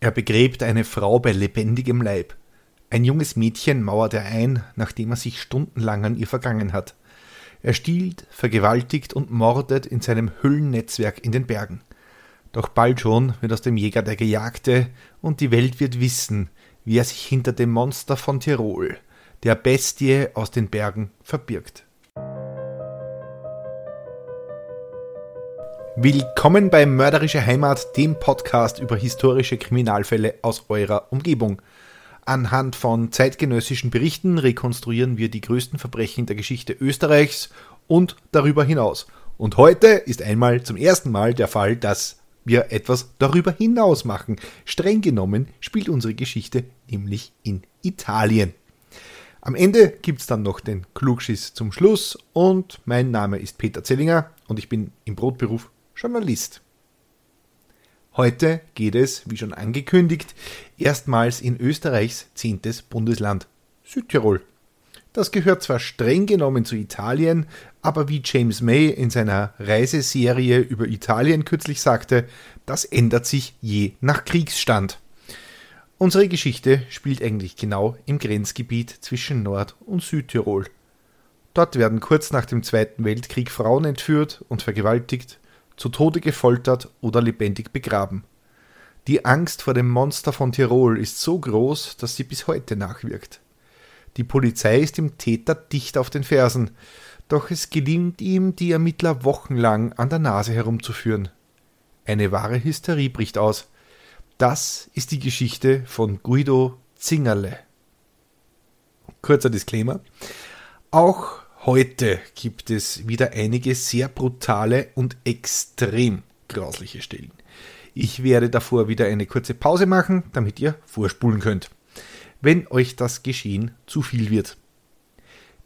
Er begräbt eine Frau bei lebendigem Leib. Ein junges Mädchen mauert er ein, nachdem er sich stundenlang an ihr vergangen hat. Er stiehlt, vergewaltigt und mordet in seinem Hüllennetzwerk in den Bergen. Doch bald schon wird aus dem Jäger der Gejagte und die Welt wird wissen, wie er sich hinter dem Monster von Tirol, der Bestie aus den Bergen, verbirgt. Willkommen bei Mörderische Heimat, dem Podcast über historische Kriminalfälle aus eurer Umgebung. Anhand von zeitgenössischen Berichten rekonstruieren wir die größten Verbrechen der Geschichte Österreichs und darüber hinaus. Und heute ist einmal zum ersten Mal der Fall, dass wir etwas darüber hinaus machen. Streng genommen spielt unsere Geschichte nämlich in Italien. Am Ende gibt es dann noch den Klugschiss zum Schluss und mein Name ist Peter Zellinger und ich bin im Brotberuf Journalist. Heute geht es, wie schon angekündigt, erstmals in Österreichs zehntes Bundesland, Südtirol. Das gehört zwar streng genommen zu Italien, aber wie James May in seiner Reiseserie über Italien kürzlich sagte, das ändert sich je nach Kriegsstand. Unsere Geschichte spielt eigentlich genau im Grenzgebiet zwischen Nord- und Südtirol. Dort werden kurz nach dem Zweiten Weltkrieg Frauen entführt und vergewaltigt, zu Tode gefoltert oder lebendig begraben. Die Angst vor dem Monster von Tirol ist so groß, dass sie bis heute nachwirkt. Die Polizei ist dem Täter dicht auf den Fersen, doch es gelingt ihm, die Ermittler wochenlang an der Nase herumzuführen. Eine wahre Hysterie bricht aus. Das ist die Geschichte von Guido Zingerle. Kurzer Disclaimer. Auch Heute gibt es wieder einige sehr brutale und extrem grausliche Stellen. Ich werde davor wieder eine kurze Pause machen, damit ihr vorspulen könnt, wenn euch das Geschehen zu viel wird.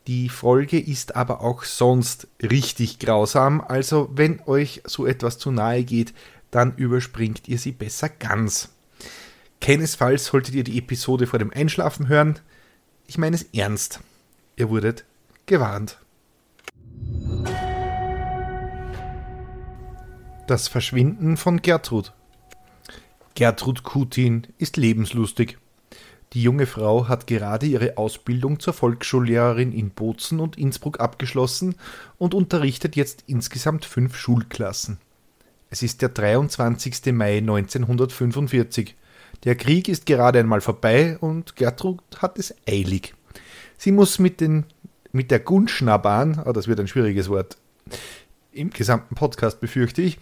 Die Folge ist aber auch sonst richtig grausam, also wenn euch so etwas zu nahe geht, dann überspringt ihr sie besser ganz. Keinesfalls solltet ihr die Episode vor dem Einschlafen hören. Ich meine es ernst. Ihr wurdet gewarnt. Das Verschwinden von Gertrud. Gertrud Kutin ist lebenslustig. Die junge Frau hat gerade ihre Ausbildung zur Volksschullehrerin in Bozen und Innsbruck abgeschlossen und unterrichtet jetzt insgesamt fünf Schulklassen. Es ist der 23. Mai 1945. Der Krieg ist gerade einmal vorbei und Gertrud hat es eilig. Sie muss mit den mit der Gunschnabahn, oh, das wird ein schwieriges Wort, im gesamten Podcast befürchte ich,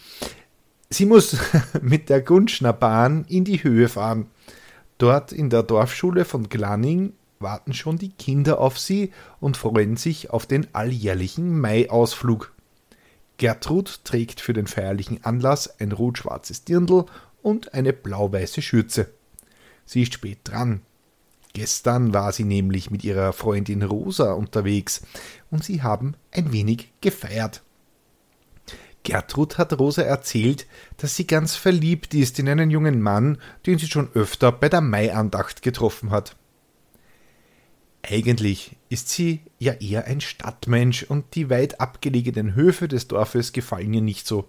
sie muss mit der Gunschnerbahn in die Höhe fahren. Dort in der Dorfschule von Glanning warten schon die Kinder auf sie und freuen sich auf den alljährlichen Mai-Ausflug. Gertrud trägt für den feierlichen Anlass ein rot-schwarzes Dirndl und eine blau-weiße Schürze. Sie ist spät dran, Gestern war sie nämlich mit ihrer Freundin Rosa unterwegs und sie haben ein wenig gefeiert. Gertrud hat Rosa erzählt, dass sie ganz verliebt ist in einen jungen Mann, den sie schon öfter bei der Maiandacht getroffen hat. Eigentlich ist sie ja eher ein Stadtmensch und die weit abgelegenen Höfe des Dorfes gefallen ihr nicht so.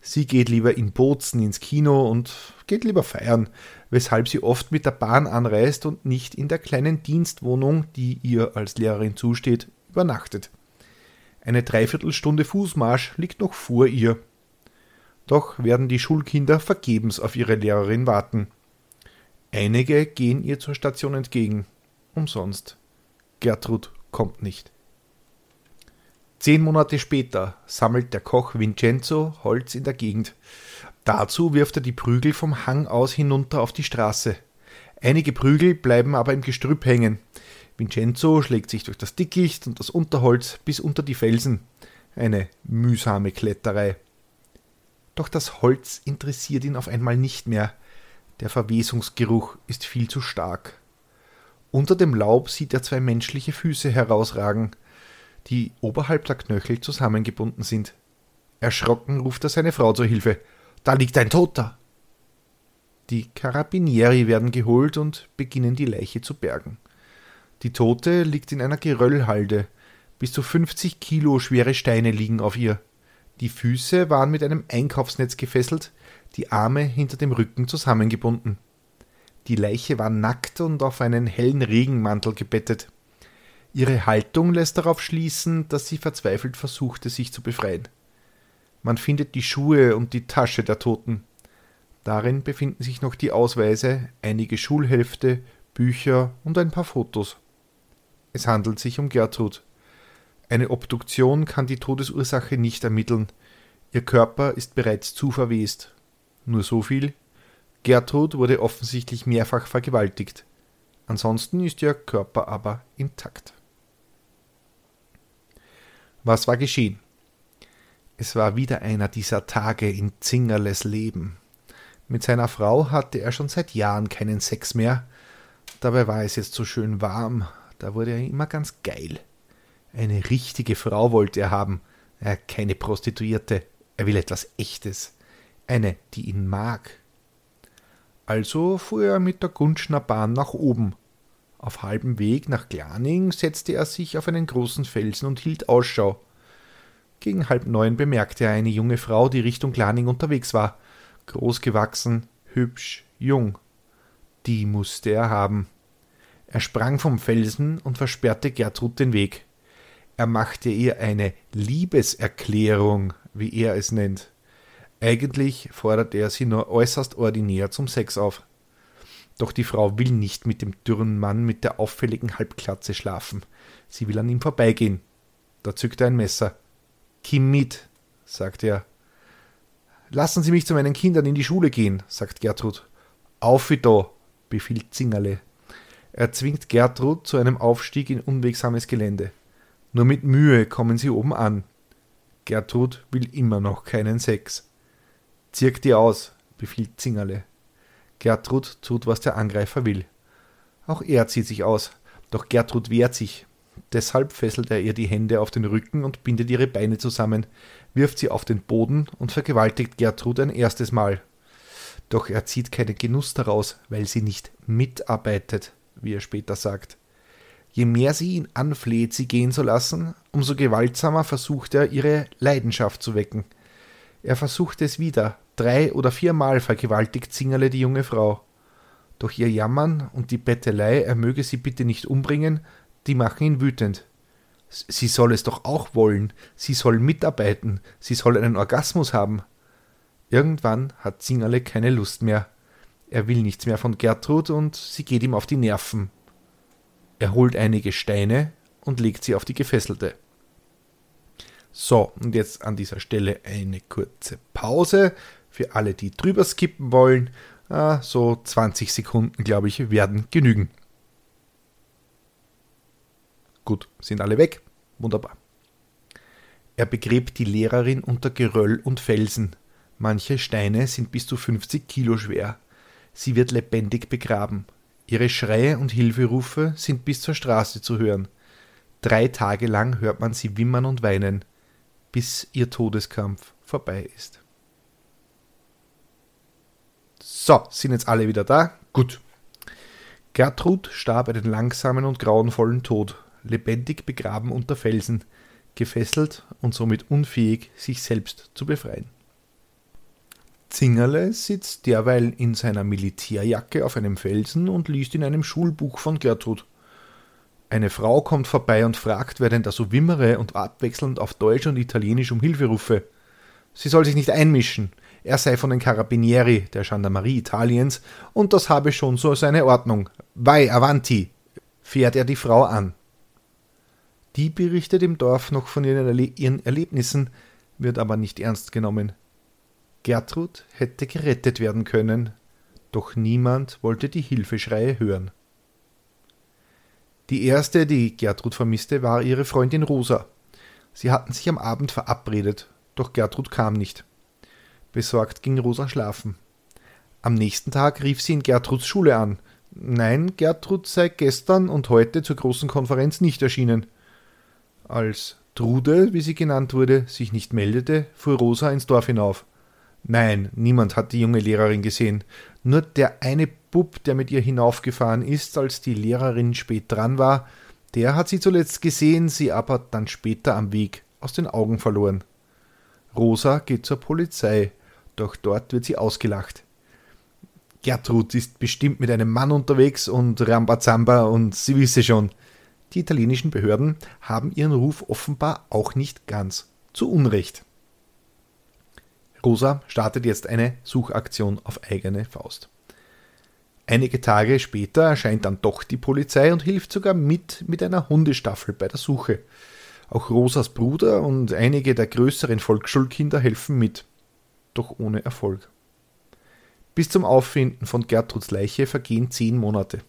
Sie geht lieber in Bozen ins Kino und geht lieber feiern, weshalb sie oft mit der Bahn anreist und nicht in der kleinen Dienstwohnung, die ihr als Lehrerin zusteht, übernachtet. Eine Dreiviertelstunde Fußmarsch liegt noch vor ihr. Doch werden die Schulkinder vergebens auf ihre Lehrerin warten. Einige gehen ihr zur Station entgegen. Umsonst. Gertrud kommt nicht. Zehn Monate später sammelt der Koch Vincenzo Holz in der Gegend. Dazu wirft er die Prügel vom Hang aus hinunter auf die Straße. Einige Prügel bleiben aber im Gestrüpp hängen. Vincenzo schlägt sich durch das Dickicht und das Unterholz bis unter die Felsen. Eine mühsame Kletterei. Doch das Holz interessiert ihn auf einmal nicht mehr. Der Verwesungsgeruch ist viel zu stark. Unter dem Laub sieht er zwei menschliche Füße herausragen die oberhalb der Knöchel zusammengebunden sind. Erschrocken ruft er seine Frau zur Hilfe. Da liegt ein Toter! Die Karabinieri werden geholt und beginnen die Leiche zu bergen. Die Tote liegt in einer Geröllhalde. Bis zu 50 Kilo schwere Steine liegen auf ihr. Die Füße waren mit einem Einkaufsnetz gefesselt, die Arme hinter dem Rücken zusammengebunden. Die Leiche war nackt und auf einen hellen Regenmantel gebettet. Ihre Haltung lässt darauf schließen, dass sie verzweifelt versuchte, sich zu befreien. Man findet die Schuhe und die Tasche der Toten. Darin befinden sich noch die Ausweise, einige Schulhefte, Bücher und ein paar Fotos. Es handelt sich um Gertrud. Eine Obduktion kann die Todesursache nicht ermitteln. Ihr Körper ist bereits zu verwest. Nur so viel. Gertrud wurde offensichtlich mehrfach vergewaltigt. Ansonsten ist ihr Körper aber intakt. Was war geschehen? Es war wieder einer dieser Tage in Zingerles Leben. Mit seiner Frau hatte er schon seit Jahren keinen Sex mehr. Dabei war es jetzt so schön warm, da wurde er immer ganz geil. Eine richtige Frau wollte er haben, er keine Prostituierte, er will etwas Echtes, eine, die ihn mag. Also fuhr er mit der Gunschner Bahn nach oben. Auf halbem Weg nach Glaning setzte er sich auf einen großen Felsen und hielt Ausschau. Gegen halb neun bemerkte er eine junge Frau, die Richtung Glaning unterwegs war. Groß gewachsen, hübsch, jung. Die musste er haben. Er sprang vom Felsen und versperrte Gertrud den Weg. Er machte ihr eine Liebeserklärung, wie er es nennt. Eigentlich fordert er sie nur äußerst ordinär zum Sex auf. Doch die Frau will nicht mit dem dürren Mann mit der auffälligen Halbklatze schlafen. Sie will an ihm vorbeigehen. Da zückt er ein Messer. Kim mit, sagt er. Lassen Sie mich zu meinen Kindern in die Schule gehen, sagt Gertrud. Auf wie da, befiehlt Zingerle. Er zwingt Gertrud zu einem Aufstieg in unwegsames Gelände. Nur mit Mühe kommen sie oben an. Gertrud will immer noch keinen Sex. Zirk dir aus, befiehlt Zingerle. Gertrud tut, was der Angreifer will. Auch er zieht sich aus, doch Gertrud wehrt sich. Deshalb fesselt er ihr die Hände auf den Rücken und bindet ihre Beine zusammen, wirft sie auf den Boden und vergewaltigt Gertrud ein erstes Mal. Doch er zieht keinen Genuss daraus, weil sie nicht mitarbeitet, wie er später sagt. Je mehr sie ihn anfleht, sie gehen zu lassen, umso gewaltsamer versucht er, ihre Leidenschaft zu wecken. Er versucht es wieder, drei oder viermal vergewaltigt Zingerle die junge Frau. Doch ihr Jammern und die Bettelei, er möge sie bitte nicht umbringen, die machen ihn wütend. Sie soll es doch auch wollen, sie soll mitarbeiten, sie soll einen Orgasmus haben. Irgendwann hat Zingerle keine Lust mehr. Er will nichts mehr von Gertrud und sie geht ihm auf die Nerven. Er holt einige Steine und legt sie auf die Gefesselte. So, und jetzt an dieser Stelle eine kurze Pause für alle, die drüber skippen wollen. Ah, so 20 Sekunden, glaube ich, werden genügen. Gut, sind alle weg. Wunderbar. Er begräbt die Lehrerin unter Geröll und Felsen. Manche Steine sind bis zu 50 Kilo schwer. Sie wird lebendig begraben. Ihre Schreie und Hilferufe sind bis zur Straße zu hören. Drei Tage lang hört man sie wimmern und weinen, bis ihr Todeskampf vorbei ist. So, sind jetzt alle wieder da? Gut. Gertrud starb einen langsamen und grauenvollen Tod, lebendig begraben unter Felsen, gefesselt und somit unfähig, sich selbst zu befreien. Zingerle sitzt derweil in seiner Militärjacke auf einem Felsen und liest in einem Schulbuch von Gertrud. Eine Frau kommt vorbei und fragt, wer denn da so wimmere und abwechselnd auf Deutsch und Italienisch um Hilfe rufe. Sie soll sich nicht einmischen. Er sei von den Carabinieri, der Gendarmerie Italiens, und das habe schon so seine Ordnung. Vai avanti! fährt er die Frau an. Die berichtet im Dorf noch von ihren Erlebnissen, wird aber nicht ernst genommen. Gertrud hätte gerettet werden können, doch niemand wollte die Hilfeschreie hören. Die erste, die Gertrud vermisste, war ihre Freundin Rosa. Sie hatten sich am Abend verabredet, doch Gertrud kam nicht. Besorgt ging Rosa schlafen. Am nächsten Tag rief sie in Gertruds Schule an. Nein, Gertrud sei gestern und heute zur großen Konferenz nicht erschienen. Als Trude, wie sie genannt wurde, sich nicht meldete, fuhr Rosa ins Dorf hinauf. Nein, niemand hat die junge Lehrerin gesehen. Nur der eine Bub, der mit ihr hinaufgefahren ist, als die Lehrerin spät dran war, der hat sie zuletzt gesehen, sie aber dann später am Weg aus den Augen verloren. Rosa geht zur Polizei, doch dort wird sie ausgelacht. Gertrud ist bestimmt mit einem Mann unterwegs und Rambazamba und sie wisse schon. Die italienischen Behörden haben ihren Ruf offenbar auch nicht ganz zu Unrecht. Rosa startet jetzt eine Suchaktion auf eigene Faust. Einige Tage später erscheint dann doch die Polizei und hilft sogar mit mit einer Hundestaffel bei der Suche. Auch Rosas Bruder und einige der größeren Volksschulkinder helfen mit, doch ohne Erfolg. Bis zum Auffinden von Gertruds Leiche vergehen zehn Monate.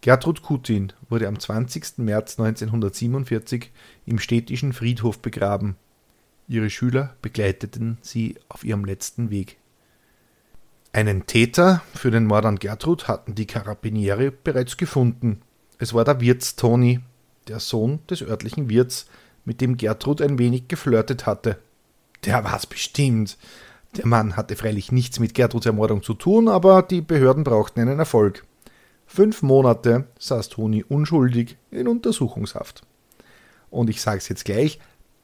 Gertrud Kutin wurde am 20. März 1947 im städtischen Friedhof begraben. Ihre Schüler begleiteten sie auf ihrem letzten Weg. Einen Täter für den Mord an Gertrud hatten die Karabinieri bereits gefunden. Es war der Wirts Toni, der Sohn des örtlichen Wirts, mit dem Gertrud ein wenig geflirtet hatte. Der war's bestimmt. Der Mann hatte freilich nichts mit Gertruds Ermordung zu tun, aber die Behörden brauchten einen Erfolg. Fünf Monate saß Toni unschuldig in Untersuchungshaft. Und ich sage es jetzt gleich,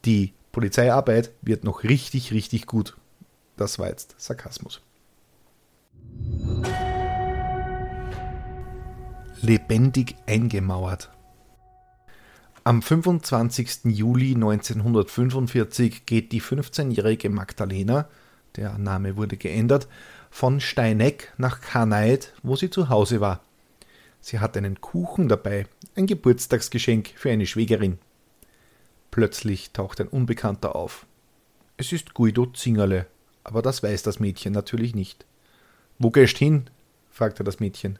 die Polizeiarbeit wird noch richtig, richtig gut. Das war jetzt Sarkasmus. lebendig eingemauert. Am 25. Juli 1945 geht die 15-jährige Magdalena, der Name wurde geändert, von Steineck nach Karneid, wo sie zu Hause war. Sie hat einen Kuchen dabei, ein Geburtstagsgeschenk für eine Schwägerin. Plötzlich taucht ein Unbekannter auf. Es ist Guido Zingerle, aber das weiß das Mädchen natürlich nicht. Wo gehst hin? fragte das Mädchen.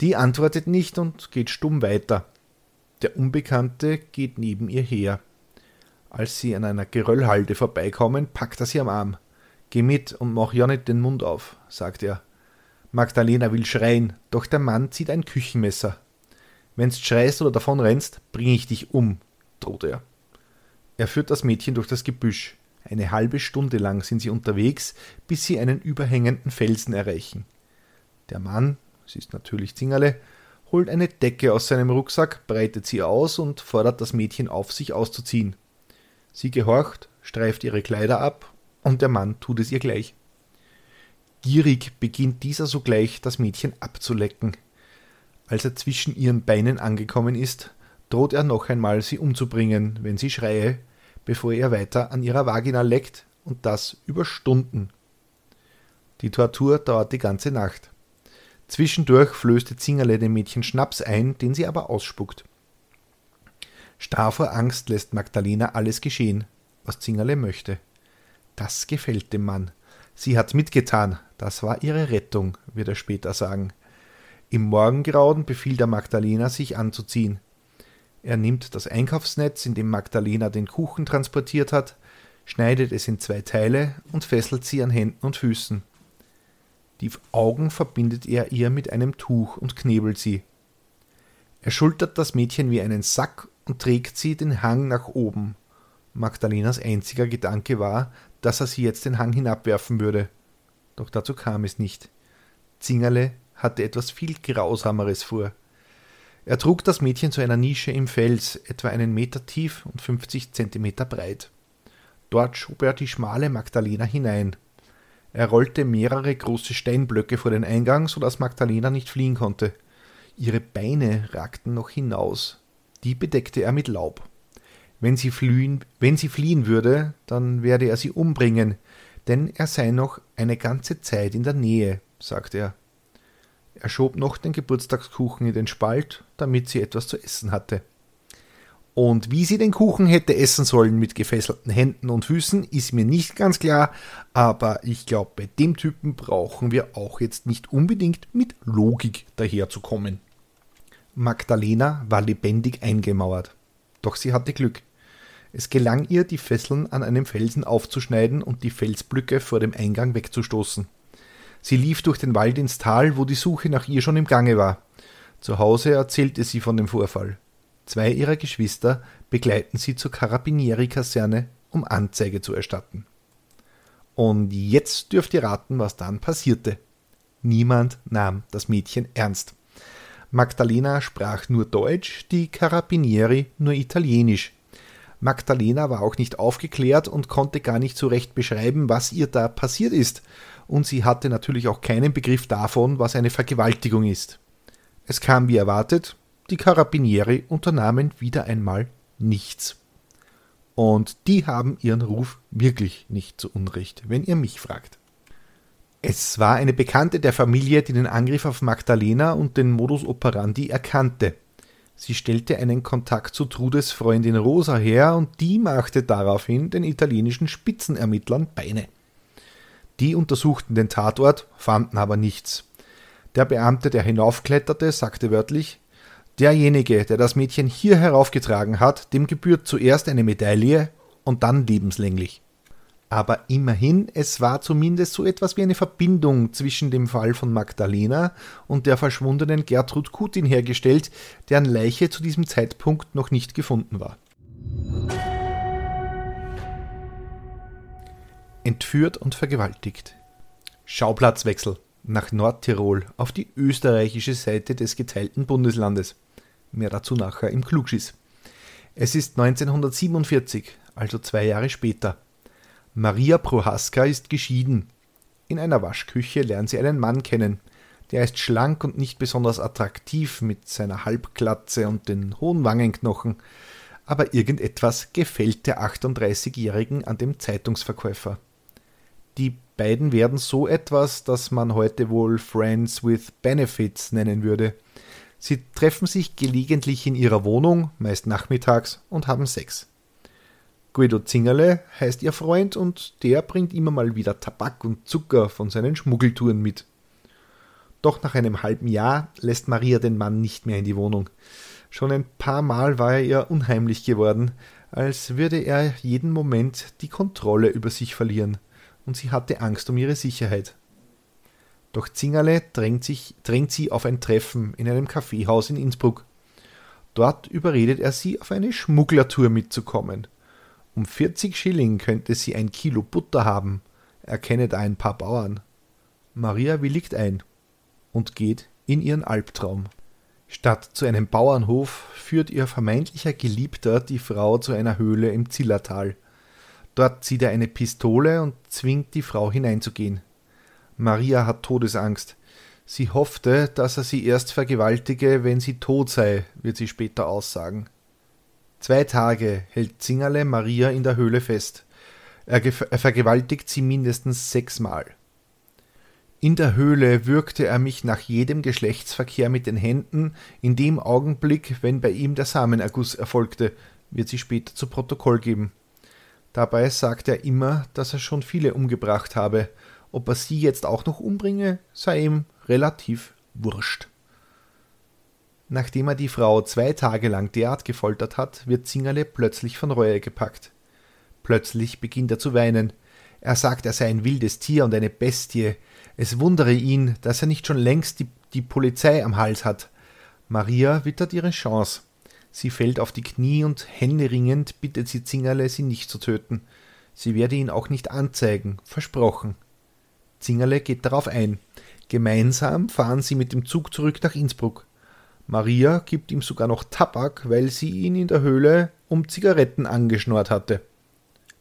Die antwortet nicht und geht stumm weiter. Der Unbekannte geht neben ihr her. Als sie an einer Geröllhalde vorbeikommen, packt er sie am Arm. Geh mit und mach ja nicht den Mund auf, sagt er. Magdalena will schreien, doch der Mann zieht ein Küchenmesser. Wenn's schreist oder davon rennst, bring ich dich um, droht er. Er führt das Mädchen durch das Gebüsch. Eine halbe Stunde lang sind sie unterwegs, bis sie einen überhängenden Felsen erreichen. Der Mann es ist natürlich Zingerle, holt eine Decke aus seinem Rucksack, breitet sie aus und fordert das Mädchen auf, sich auszuziehen. Sie gehorcht, streift ihre Kleider ab, und der Mann tut es ihr gleich. Gierig beginnt dieser sogleich, das Mädchen abzulecken. Als er zwischen ihren Beinen angekommen ist, droht er noch einmal, sie umzubringen, wenn sie schreie, bevor er weiter an ihrer Vagina leckt, und das über Stunden. Die Tortur dauert die ganze Nacht. Zwischendurch flößte Zingerle dem Mädchen Schnaps ein, den sie aber ausspuckt. Starr vor Angst lässt Magdalena alles geschehen, was Zingerle möchte. Das gefällt dem Mann. Sie hat mitgetan, das war ihre Rettung, wird er später sagen. Im Morgengrauen befiehlt er Magdalena, sich anzuziehen. Er nimmt das Einkaufsnetz, in dem Magdalena den Kuchen transportiert hat, schneidet es in zwei Teile und fesselt sie an Händen und Füßen. Die Augen verbindet er ihr mit einem Tuch und knebelt sie. Er schultert das Mädchen wie einen Sack und trägt sie den Hang nach oben. Magdalenas einziger Gedanke war, dass er sie jetzt den Hang hinabwerfen würde. Doch dazu kam es nicht. Zingerle hatte etwas viel Grausameres vor. Er trug das Mädchen zu einer Nische im Fels, etwa einen Meter tief und fünfzig Zentimeter breit. Dort schob er die schmale Magdalena hinein. Er rollte mehrere große Steinblöcke vor den Eingang, so dass Magdalena nicht fliehen konnte. Ihre Beine ragten noch hinaus. Die bedeckte er mit Laub. Wenn sie, fliehen, wenn sie fliehen würde, dann werde er sie umbringen, denn er sei noch eine ganze Zeit in der Nähe, sagte er. Er schob noch den Geburtstagskuchen in den Spalt, damit sie etwas zu essen hatte. Und wie sie den Kuchen hätte essen sollen mit gefesselten Händen und Füßen, ist mir nicht ganz klar, aber ich glaube, bei dem Typen brauchen wir auch jetzt nicht unbedingt mit Logik daherzukommen. Magdalena war lebendig eingemauert. Doch sie hatte Glück. Es gelang ihr, die Fesseln an einem Felsen aufzuschneiden und die Felsblöcke vor dem Eingang wegzustoßen. Sie lief durch den Wald ins Tal, wo die Suche nach ihr schon im Gange war. Zu Hause erzählte sie von dem Vorfall. Zwei ihrer Geschwister begleiten sie zur Carabinieri-Kaserne, um Anzeige zu erstatten. Und jetzt dürft ihr raten, was dann passierte. Niemand nahm das Mädchen ernst. Magdalena sprach nur Deutsch, die Carabinieri nur Italienisch. Magdalena war auch nicht aufgeklärt und konnte gar nicht so recht beschreiben, was ihr da passiert ist. und sie hatte natürlich auch keinen Begriff davon, was eine Vergewaltigung ist. Es kam wie erwartet, die Karabinieri unternahmen wieder einmal nichts. Und die haben ihren Ruf wirklich nicht zu Unrecht, wenn ihr mich fragt. Es war eine Bekannte der Familie, die den Angriff auf Magdalena und den Modus operandi erkannte. Sie stellte einen Kontakt zu Trudes Freundin Rosa her und die machte daraufhin den italienischen Spitzenermittlern Beine. Die untersuchten den Tatort, fanden aber nichts. Der Beamte, der hinaufkletterte, sagte wörtlich Derjenige, der das Mädchen hier heraufgetragen hat, dem gebührt zuerst eine Medaille und dann lebenslänglich. Aber immerhin, es war zumindest so etwas wie eine Verbindung zwischen dem Fall von Magdalena und der verschwundenen Gertrud Kutin hergestellt, deren Leiche zu diesem Zeitpunkt noch nicht gefunden war. Entführt und vergewaltigt. Schauplatzwechsel nach Nordtirol auf die österreichische Seite des geteilten Bundeslandes. Mehr dazu nachher im Klugschiss. Es ist 1947, also zwei Jahre später. Maria Prohaska ist geschieden. In einer Waschküche lernt sie einen Mann kennen. Der ist schlank und nicht besonders attraktiv mit seiner Halbglatze und den hohen Wangenknochen. Aber irgendetwas gefällt der 38-Jährigen an dem Zeitungsverkäufer. Die beiden werden so etwas, das man heute wohl Friends with Benefits nennen würde. Sie treffen sich gelegentlich in ihrer Wohnung, meist nachmittags, und haben Sex. Guido Zingerle heißt ihr Freund und der bringt immer mal wieder Tabak und Zucker von seinen Schmuggeltouren mit. Doch nach einem halben Jahr lässt Maria den Mann nicht mehr in die Wohnung. Schon ein paar Mal war er ihr unheimlich geworden, als würde er jeden Moment die Kontrolle über sich verlieren, und sie hatte Angst um ihre Sicherheit. Doch Zingerle drängt, sich, drängt sie auf ein Treffen in einem Kaffeehaus in Innsbruck. Dort überredet er sie, auf eine Schmugglertour mitzukommen – um 40 Schilling könnte sie ein Kilo Butter haben. Er kenne da ein paar Bauern. Maria willigt ein und geht in ihren Albtraum. Statt zu einem Bauernhof führt ihr vermeintlicher Geliebter die Frau zu einer Höhle im Zillertal. Dort zieht er eine Pistole und zwingt die Frau hineinzugehen. Maria hat Todesangst. Sie hoffte, dass er sie erst vergewaltige, wenn sie tot sei, wird sie später aussagen. Zwei Tage hält Zingerle Maria in der Höhle fest. Er, er vergewaltigt sie mindestens sechsmal. In der Höhle würgte er mich nach jedem Geschlechtsverkehr mit den Händen, in dem Augenblick, wenn bei ihm der Samenerguss erfolgte, wird sie später zu Protokoll geben. Dabei sagt er immer, dass er schon viele umgebracht habe. Ob er sie jetzt auch noch umbringe, sei ihm relativ wurscht. Nachdem er die Frau zwei Tage lang derart gefoltert hat, wird Zingerle plötzlich von Reue gepackt. Plötzlich beginnt er zu weinen. Er sagt, er sei ein wildes Tier und eine Bestie. Es wundere ihn, dass er nicht schon längst die, die Polizei am Hals hat. Maria wittert ihre Chance. Sie fällt auf die Knie und händeringend bittet sie Zingerle, sie nicht zu töten. Sie werde ihn auch nicht anzeigen, versprochen. Zingerle geht darauf ein. Gemeinsam fahren sie mit dem Zug zurück nach Innsbruck. Maria gibt ihm sogar noch Tabak, weil sie ihn in der Höhle um Zigaretten angeschnort hatte.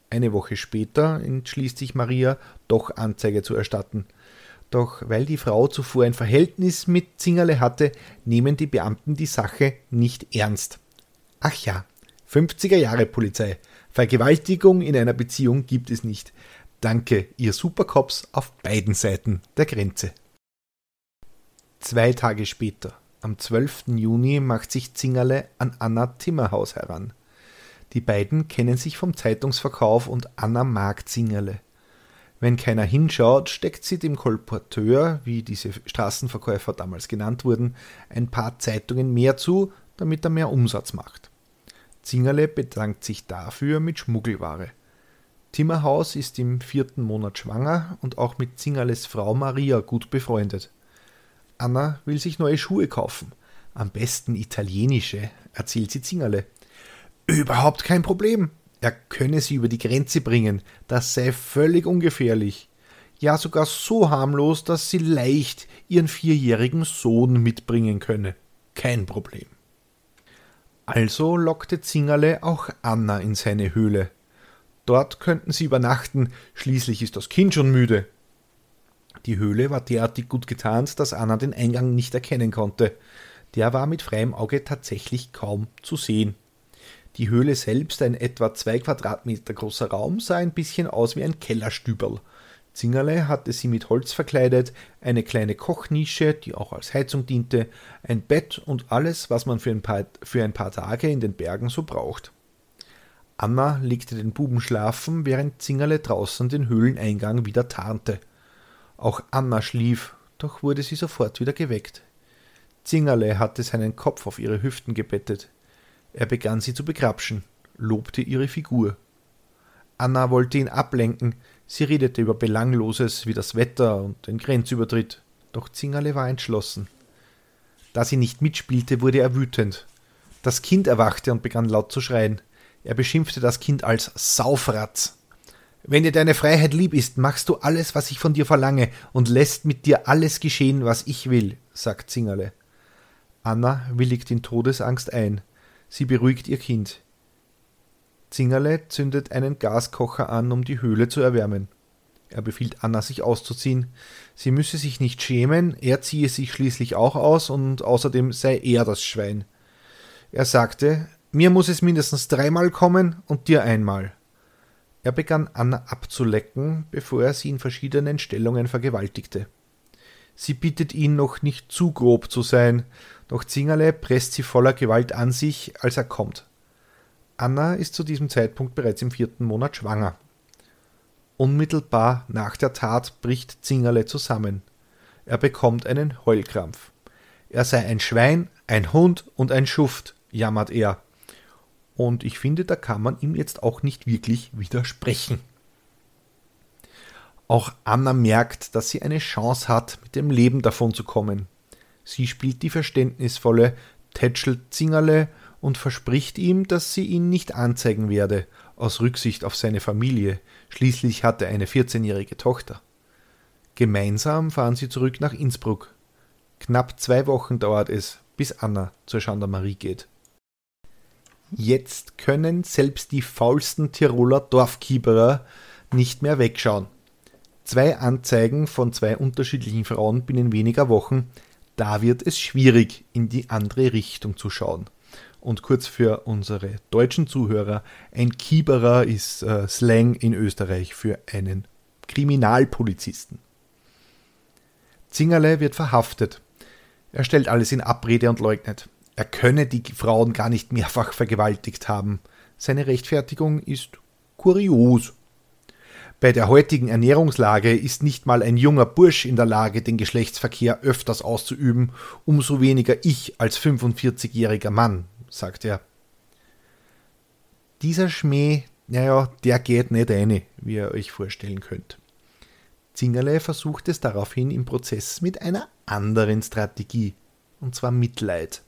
Eine Woche später entschließt sich Maria, doch Anzeige zu erstatten. Doch weil die Frau zuvor ein Verhältnis mit Zingerle hatte, nehmen die Beamten die Sache nicht ernst. Ach ja, 50er Jahre Polizei. Vergewaltigung in einer Beziehung gibt es nicht. Danke, ihr Supercops auf beiden Seiten der Grenze. Zwei Tage später. Am 12. Juni macht sich Zingerle an Anna Timmerhaus heran. Die beiden kennen sich vom Zeitungsverkauf und Anna mag Zingerle. Wenn keiner hinschaut, steckt sie dem Kolporteur, wie diese Straßenverkäufer damals genannt wurden, ein paar Zeitungen mehr zu, damit er mehr Umsatz macht. Zingerle bedankt sich dafür mit Schmuggelware. Timmerhaus ist im vierten Monat schwanger und auch mit Zingerles Frau Maria gut befreundet. Anna will sich neue Schuhe kaufen. Am besten italienische, erzählt sie Zingerle. Überhaupt kein Problem. Er könne sie über die Grenze bringen. Das sei völlig ungefährlich. Ja, sogar so harmlos, dass sie leicht ihren vierjährigen Sohn mitbringen könne. Kein Problem. Also lockte Zingerle auch Anna in seine Höhle. Dort könnten sie übernachten, schließlich ist das Kind schon müde. Die Höhle war derartig gut getarnt, dass Anna den Eingang nicht erkennen konnte. Der war mit freiem Auge tatsächlich kaum zu sehen. Die Höhle selbst, ein etwa zwei Quadratmeter großer Raum, sah ein bisschen aus wie ein Kellerstüberl. Zingerle hatte sie mit Holz verkleidet, eine kleine Kochnische, die auch als Heizung diente, ein Bett und alles, was man für ein paar, für ein paar Tage in den Bergen so braucht. Anna legte den Buben schlafen, während Zingerle draußen den Höhleneingang wieder tarnte. Auch Anna schlief, doch wurde sie sofort wieder geweckt. Zingerle hatte seinen Kopf auf ihre Hüften gebettet. Er begann sie zu begrapschen, lobte ihre Figur. Anna wollte ihn ablenken, sie redete über Belangloses wie das Wetter und den Grenzübertritt, doch Zingerle war entschlossen. Da sie nicht mitspielte, wurde er wütend. Das Kind erwachte und begann laut zu schreien. Er beschimpfte das Kind als Saufratz. Wenn dir deine Freiheit lieb ist, machst du alles, was ich von dir verlange, und lässt mit dir alles geschehen, was ich will, sagt Zingerle. Anna willigt in Todesangst ein. Sie beruhigt ihr Kind. Zingerle zündet einen Gaskocher an, um die Höhle zu erwärmen. Er befiehlt Anna, sich auszuziehen. Sie müsse sich nicht schämen, er ziehe sich schließlich auch aus und außerdem sei er das Schwein. Er sagte, mir muss es mindestens dreimal kommen und dir einmal. Er begann Anna abzulecken, bevor er sie in verschiedenen Stellungen vergewaltigte. Sie bittet ihn noch nicht zu grob zu sein, doch Zingerle presst sie voller Gewalt an sich, als er kommt. Anna ist zu diesem Zeitpunkt bereits im vierten Monat schwanger. Unmittelbar nach der Tat bricht Zingerle zusammen. Er bekommt einen Heulkrampf. Er sei ein Schwein, ein Hund und ein Schuft, jammert er. Und ich finde, da kann man ihm jetzt auch nicht wirklich widersprechen. Auch Anna merkt, dass sie eine Chance hat, mit dem Leben davonzukommen. Sie spielt die verständnisvolle, tätschelt Zingerle und verspricht ihm, dass sie ihn nicht anzeigen werde, aus Rücksicht auf seine Familie. Schließlich hat er eine 14-jährige Tochter. Gemeinsam fahren sie zurück nach Innsbruck. Knapp zwei Wochen dauert es, bis Anna zur Gendarmerie geht. Jetzt können selbst die faulsten Tiroler Dorfkieberer nicht mehr wegschauen. Zwei Anzeigen von zwei unterschiedlichen Frauen binnen weniger Wochen, da wird es schwierig, in die andere Richtung zu schauen. Und kurz für unsere deutschen Zuhörer, ein Kieberer ist äh, Slang in Österreich für einen Kriminalpolizisten. Zingerle wird verhaftet. Er stellt alles in Abrede und leugnet. Er könne die Frauen gar nicht mehrfach vergewaltigt haben. Seine Rechtfertigung ist kurios. Bei der heutigen Ernährungslage ist nicht mal ein junger Bursch in der Lage, den Geschlechtsverkehr öfters auszuüben, umso weniger ich als 45-jähriger Mann, sagt er. Dieser Schmäh, naja, der geht nicht eine, wie ihr euch vorstellen könnt. Zingerle versucht es daraufhin im Prozess mit einer anderen Strategie, und zwar Mitleid.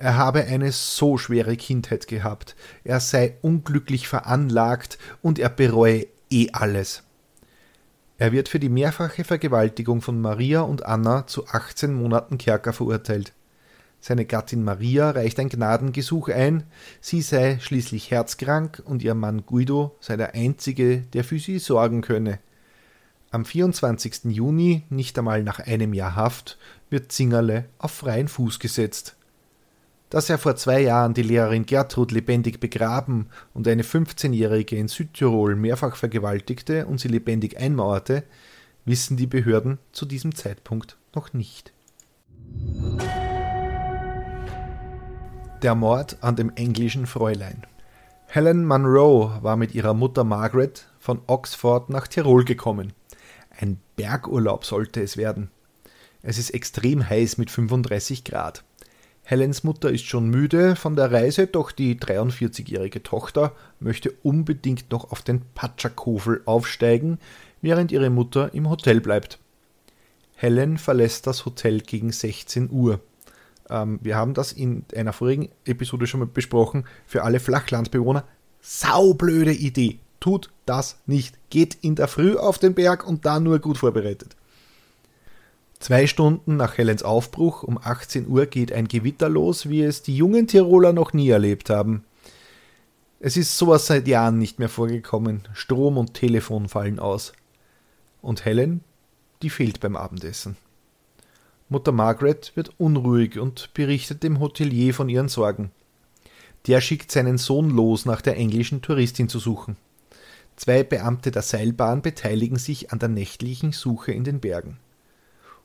Er habe eine so schwere Kindheit gehabt, er sei unglücklich veranlagt und er bereue eh alles. Er wird für die mehrfache Vergewaltigung von Maria und Anna zu 18 Monaten Kerker verurteilt. Seine Gattin Maria reicht ein Gnadengesuch ein, sie sei schließlich herzkrank und ihr Mann Guido sei der Einzige, der für sie sorgen könne. Am 24. Juni, nicht einmal nach einem Jahr Haft, wird Zingerle auf freien Fuß gesetzt dass er vor zwei Jahren die Lehrerin Gertrud lebendig begraben und eine 15-Jährige in Südtirol mehrfach vergewaltigte und sie lebendig einmauerte, wissen die Behörden zu diesem Zeitpunkt noch nicht. Der Mord an dem englischen Fräulein. Helen Munro war mit ihrer Mutter Margaret von Oxford nach Tirol gekommen. Ein Bergurlaub sollte es werden. Es ist extrem heiß mit 35 Grad. Helens Mutter ist schon müde von der Reise, doch die 43-jährige Tochter möchte unbedingt noch auf den Patschakofel aufsteigen, während ihre Mutter im Hotel bleibt. Helen verlässt das Hotel gegen 16 Uhr. Ähm, wir haben das in einer vorigen Episode schon mal besprochen. Für alle Flachlandbewohner, saublöde Idee. Tut das nicht. Geht in der Früh auf den Berg und da nur gut vorbereitet. Zwei Stunden nach Helens Aufbruch um 18 Uhr geht ein Gewitter los, wie es die jungen Tiroler noch nie erlebt haben. Es ist sowas seit Jahren nicht mehr vorgekommen. Strom und Telefon fallen aus. Und Helen? die fehlt beim Abendessen. Mutter Margaret wird unruhig und berichtet dem Hotelier von ihren Sorgen. Der schickt seinen Sohn los, nach der englischen Touristin zu suchen. Zwei Beamte der Seilbahn beteiligen sich an der nächtlichen Suche in den Bergen.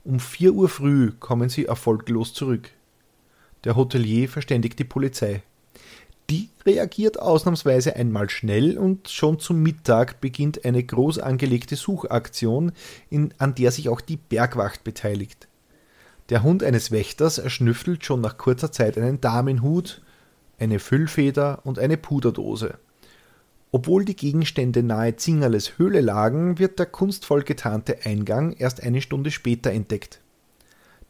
Um vier Uhr früh kommen sie erfolglos zurück. Der Hotelier verständigt die Polizei. Die reagiert ausnahmsweise einmal schnell und schon zum Mittag beginnt eine groß angelegte Suchaktion, in, an der sich auch die Bergwacht beteiligt. Der Hund eines Wächters erschnüffelt schon nach kurzer Zeit einen Damenhut, eine Füllfeder und eine Puderdose. Obwohl die Gegenstände nahe Zingerles Höhle lagen, wird der kunstvoll getarnte Eingang erst eine Stunde später entdeckt.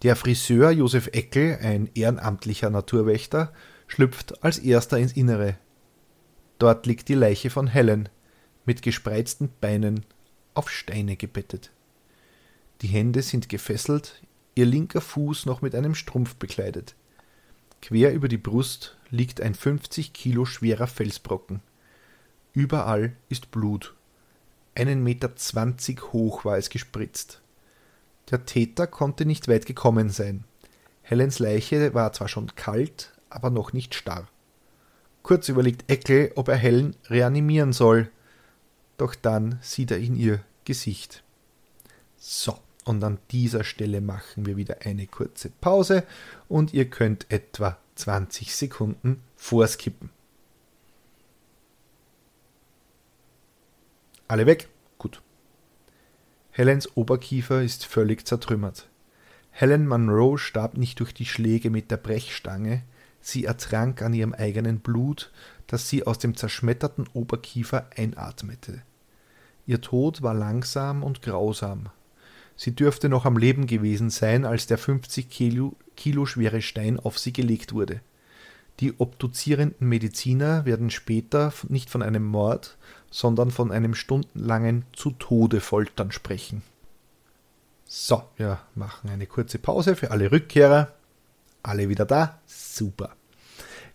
Der Friseur Josef Eckel, ein ehrenamtlicher Naturwächter, schlüpft als erster ins Innere. Dort liegt die Leiche von Helen, mit gespreizten Beinen, auf Steine gebettet. Die Hände sind gefesselt, ihr linker Fuß noch mit einem Strumpf bekleidet. Quer über die Brust liegt ein 50 Kilo schwerer Felsbrocken. Überall ist Blut. Einen Meter zwanzig hoch war es gespritzt. Der Täter konnte nicht weit gekommen sein. Helens Leiche war zwar schon kalt, aber noch nicht starr. Kurz überlegt Eckel, ob er Helen reanimieren soll. Doch dann sieht er in ihr Gesicht. So, und an dieser Stelle machen wir wieder eine kurze Pause und ihr könnt etwa 20 Sekunden vorskippen. Alle weg? Gut. Helens Oberkiefer ist völlig zertrümmert. Helen Munro starb nicht durch die Schläge mit der Brechstange, sie ertrank an ihrem eigenen Blut, das sie aus dem zerschmetterten Oberkiefer einatmete. Ihr Tod war langsam und grausam. Sie dürfte noch am Leben gewesen sein, als der 50 Kilo, Kilo schwere Stein auf sie gelegt wurde. Die obduzierenden Mediziner werden später nicht von einem Mord, sondern von einem stundenlangen zu Tode foltern sprechen. So, wir machen eine kurze Pause für alle Rückkehrer. Alle wieder da? Super.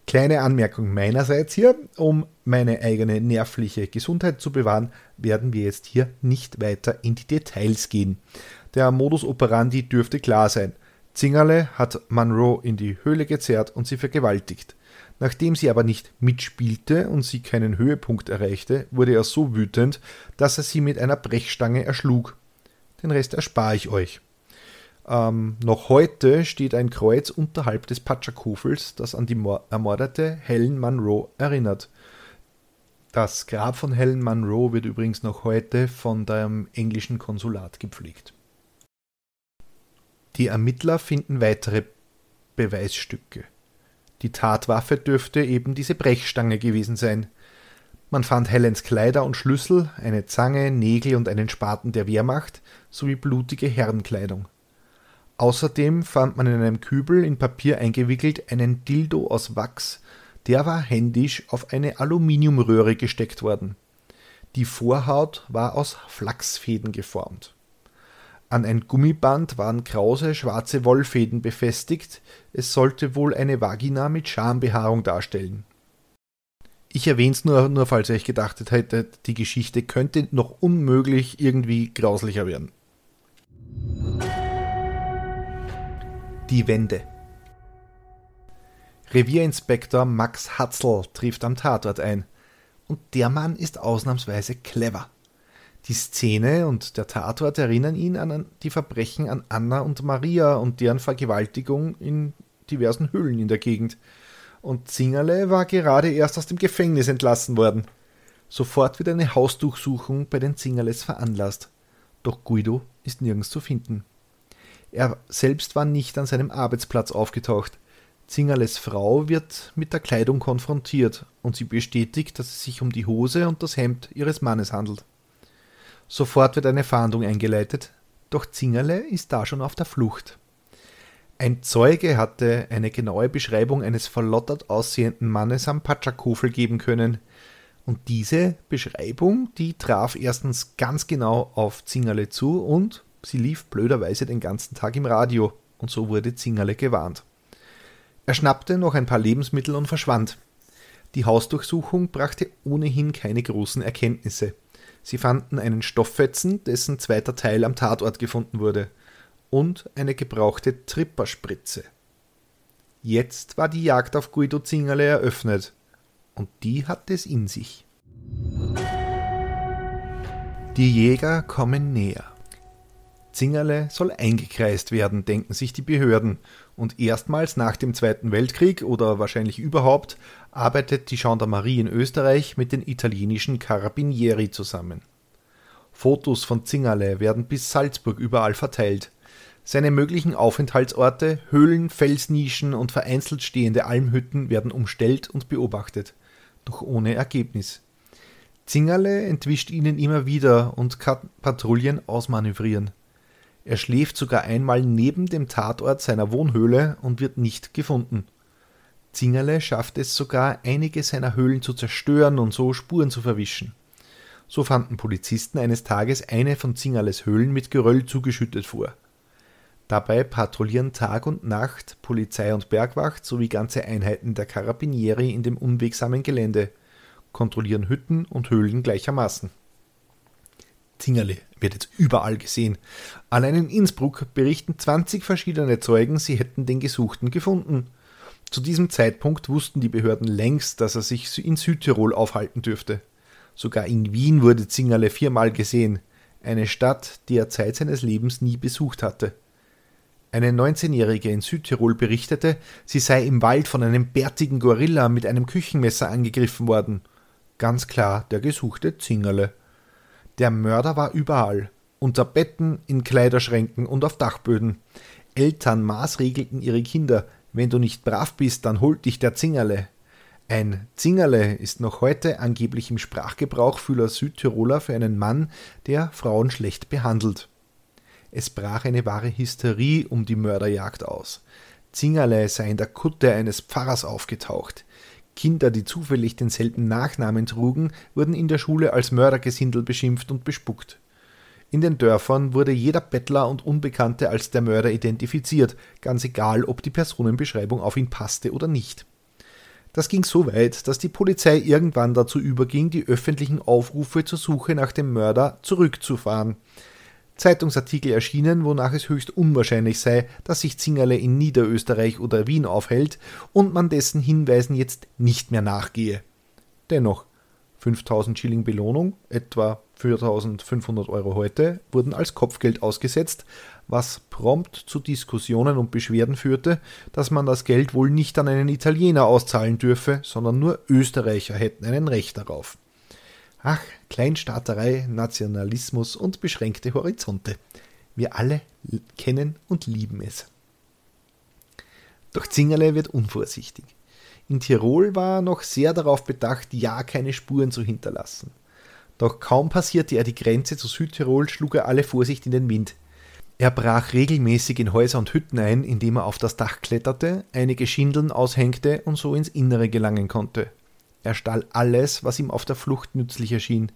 Kleine Anmerkung meinerseits hier, um meine eigene nervliche Gesundheit zu bewahren, werden wir jetzt hier nicht weiter in die Details gehen. Der Modus operandi dürfte klar sein. Zingerle hat Monroe in die Höhle gezerrt und sie vergewaltigt. Nachdem sie aber nicht mitspielte und sie keinen Höhepunkt erreichte, wurde er so wütend, dass er sie mit einer Brechstange erschlug. Den Rest erspare ich euch. Ähm, noch heute steht ein Kreuz unterhalb des Patschakofels, das an die ermordete Helen Munro erinnert. Das Grab von Helen Munro wird übrigens noch heute von dem englischen Konsulat gepflegt. Die Ermittler finden weitere Beweisstücke. Die Tatwaffe dürfte eben diese Brechstange gewesen sein. Man fand Helens Kleider und Schlüssel, eine Zange, Nägel und einen Spaten der Wehrmacht sowie blutige Herrenkleidung. Außerdem fand man in einem Kübel in Papier eingewickelt einen Dildo aus Wachs, der war händisch auf eine Aluminiumröhre gesteckt worden. Die Vorhaut war aus Flachsfäden geformt. An ein Gummiband waren krause schwarze Wollfäden befestigt, es sollte wohl eine Vagina mit Schambehaarung darstellen. Ich erwähne es nur, nur, falls ihr euch gedacht hättet, die Geschichte könnte noch unmöglich irgendwie grauslicher werden. Die Wende. Revierinspektor Max Hatzl trifft am Tatort ein. Und der Mann ist ausnahmsweise clever. Die Szene und der Tatort erinnern ihn an die Verbrechen an Anna und Maria und deren Vergewaltigung in diversen Höhlen in der Gegend. Und Zingerle war gerade erst aus dem Gefängnis entlassen worden. Sofort wird eine Hausdurchsuchung bei den Zingerles veranlasst. Doch Guido ist nirgends zu finden. Er selbst war nicht an seinem Arbeitsplatz aufgetaucht. Zingerles Frau wird mit der Kleidung konfrontiert und sie bestätigt, dass es sich um die Hose und das Hemd ihres Mannes handelt. Sofort wird eine Fahndung eingeleitet, doch Zingerle ist da schon auf der Flucht. Ein Zeuge hatte eine genaue Beschreibung eines verlottert aussehenden Mannes am Patschakofel geben können. Und diese Beschreibung, die traf erstens ganz genau auf Zingerle zu und Sie lief blöderweise den ganzen Tag im Radio, und so wurde Zingerle gewarnt. Er schnappte noch ein paar Lebensmittel und verschwand. Die Hausdurchsuchung brachte ohnehin keine großen Erkenntnisse. Sie fanden einen Stofffetzen, dessen zweiter Teil am Tatort gefunden wurde, und eine gebrauchte Tripperspritze. Jetzt war die Jagd auf Guido Zingerle eröffnet, und die hat es in sich. Die Jäger kommen näher. Zingerle soll eingekreist werden, denken sich die Behörden, und erstmals nach dem Zweiten Weltkrieg oder wahrscheinlich überhaupt arbeitet die Gendarmerie in Österreich mit den italienischen Carabinieri zusammen. Fotos von Zingerle werden bis Salzburg überall verteilt. Seine möglichen Aufenthaltsorte, Höhlen, Felsnischen und vereinzelt stehende Almhütten werden umstellt und beobachtet, doch ohne Ergebnis. Zingerle entwischt ihnen immer wieder und kann Patrouillen ausmanövrieren. Er schläft sogar einmal neben dem Tatort seiner Wohnhöhle und wird nicht gefunden. Zingerle schafft es sogar, einige seiner Höhlen zu zerstören und so Spuren zu verwischen. So fanden Polizisten eines Tages eine von Zingerles Höhlen mit Geröll zugeschüttet vor. Dabei patrouillieren Tag und Nacht Polizei und Bergwacht sowie ganze Einheiten der Carabinieri in dem unwegsamen Gelände, kontrollieren Hütten und Höhlen gleichermaßen. Zingerle wird jetzt überall gesehen. Allein in Innsbruck berichten 20 verschiedene Zeugen, sie hätten den Gesuchten gefunden. Zu diesem Zeitpunkt wussten die Behörden längst, dass er sich in Südtirol aufhalten dürfte. Sogar in Wien wurde Zingerle viermal gesehen, eine Stadt, die er Zeit seines Lebens nie besucht hatte. Eine 19-Jährige in Südtirol berichtete, sie sei im Wald von einem bärtigen Gorilla mit einem Küchenmesser angegriffen worden. Ganz klar der gesuchte Zingerle. Der Mörder war überall. Unter Betten, in Kleiderschränken und auf Dachböden. Eltern maßregelten ihre Kinder. Wenn du nicht brav bist, dann holt dich der Zingerle. Ein Zingerle ist noch heute angeblich im Sprachgebrauch vieler Südtiroler für einen Mann, der Frauen schlecht behandelt. Es brach eine wahre Hysterie um die Mörderjagd aus. Zingerle sei in der Kutte eines Pfarrers aufgetaucht. Kinder, die zufällig denselben Nachnamen trugen, wurden in der Schule als Mördergesindel beschimpft und bespuckt. In den Dörfern wurde jeder Bettler und Unbekannte als der Mörder identifiziert, ganz egal, ob die Personenbeschreibung auf ihn passte oder nicht. Das ging so weit, dass die Polizei irgendwann dazu überging, die öffentlichen Aufrufe zur Suche nach dem Mörder zurückzufahren. Zeitungsartikel erschienen, wonach es höchst unwahrscheinlich sei, dass sich Zingerle in Niederösterreich oder Wien aufhält und man dessen Hinweisen jetzt nicht mehr nachgehe. Dennoch, 5000 Schilling Belohnung, etwa 4500 Euro heute, wurden als Kopfgeld ausgesetzt, was prompt zu Diskussionen und Beschwerden führte, dass man das Geld wohl nicht an einen Italiener auszahlen dürfe, sondern nur Österreicher hätten ein Recht darauf. Ach, Kleinstaaterei, Nationalismus und beschränkte Horizonte. Wir alle kennen und lieben es. Doch Zingerle wird unvorsichtig. In Tirol war er noch sehr darauf bedacht, ja keine Spuren zu hinterlassen. Doch kaum passierte er die Grenze zu Südtirol, schlug er alle Vorsicht in den Wind. Er brach regelmäßig in Häuser und Hütten ein, indem er auf das Dach kletterte, einige Schindeln aushängte und so ins Innere gelangen konnte. Er stahl alles, was ihm auf der Flucht nützlich erschien.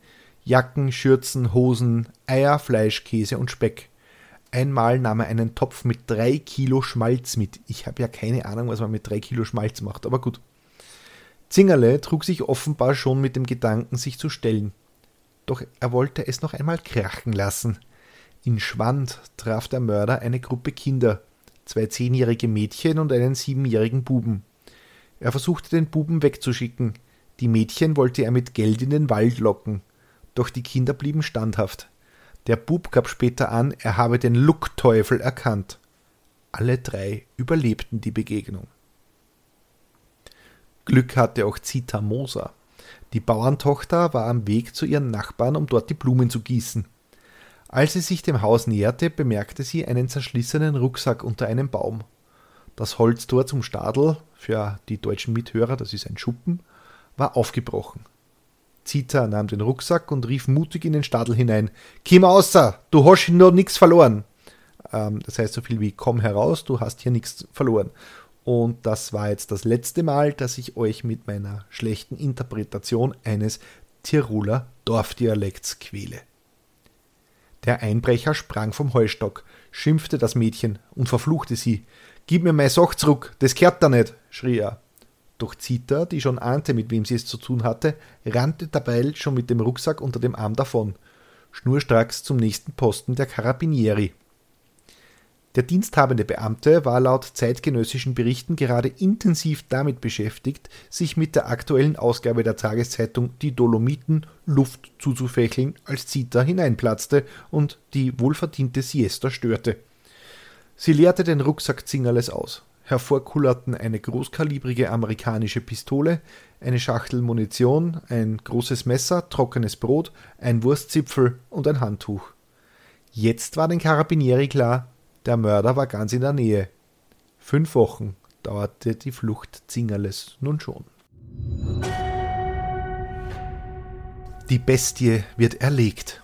Jacken, Schürzen, Hosen, Eier, Fleisch, Käse und Speck. Einmal nahm er einen Topf mit drei Kilo Schmalz mit. Ich habe ja keine Ahnung, was man mit drei Kilo Schmalz macht, aber gut. Zingerle trug sich offenbar schon mit dem Gedanken, sich zu stellen. Doch er wollte es noch einmal krachen lassen. In Schwand traf der Mörder eine Gruppe Kinder, zwei zehnjährige Mädchen und einen siebenjährigen Buben. Er versuchte den Buben wegzuschicken, die Mädchen wollte er mit Geld in den Wald locken, doch die Kinder blieben standhaft. Der Bub gab später an, er habe den Luckteufel erkannt. Alle drei überlebten die Begegnung. Glück hatte auch Zita Moser. Die Bauerntochter war am Weg zu ihren Nachbarn, um dort die Blumen zu gießen. Als sie sich dem Haus näherte, bemerkte sie einen zerschlissenen Rucksack unter einem Baum. Das Holztor zum Stadel, für die deutschen Mithörer, das ist ein Schuppen, war aufgebrochen. Zita nahm den Rucksack und rief mutig in den Stadel hinein: Kim außer, du hast noch nichts verloren. Ähm, das heißt so viel wie: Komm heraus, du hast hier nichts verloren. Und das war jetzt das letzte Mal, dass ich euch mit meiner schlechten Interpretation eines Tiroler Dorfdialekts quäle. Der Einbrecher sprang vom Heustock, schimpfte das Mädchen und verfluchte sie. Gib mir mein Soch zurück, das kehrt da nicht, schrie er. Doch Zita, die schon ahnte, mit wem sie es zu tun hatte, rannte dabei schon mit dem Rucksack unter dem Arm davon, schnurstracks zum nächsten Posten der Carabinieri. Der diensthabende Beamte war laut zeitgenössischen Berichten gerade intensiv damit beschäftigt, sich mit der aktuellen Ausgabe der Tageszeitung Die Dolomiten Luft zuzufächeln, als Zita hineinplatzte und die wohlverdiente Siesta störte. Sie leerte den Rucksack Zingerles aus. Hervorkullerten eine großkalibrige amerikanische Pistole, eine Schachtel Munition, ein großes Messer, trockenes Brot, ein Wurstzipfel und ein Handtuch. Jetzt war den Karabinieri klar, der Mörder war ganz in der Nähe. Fünf Wochen dauerte die Flucht Zingerles nun schon. Die Bestie wird erlegt.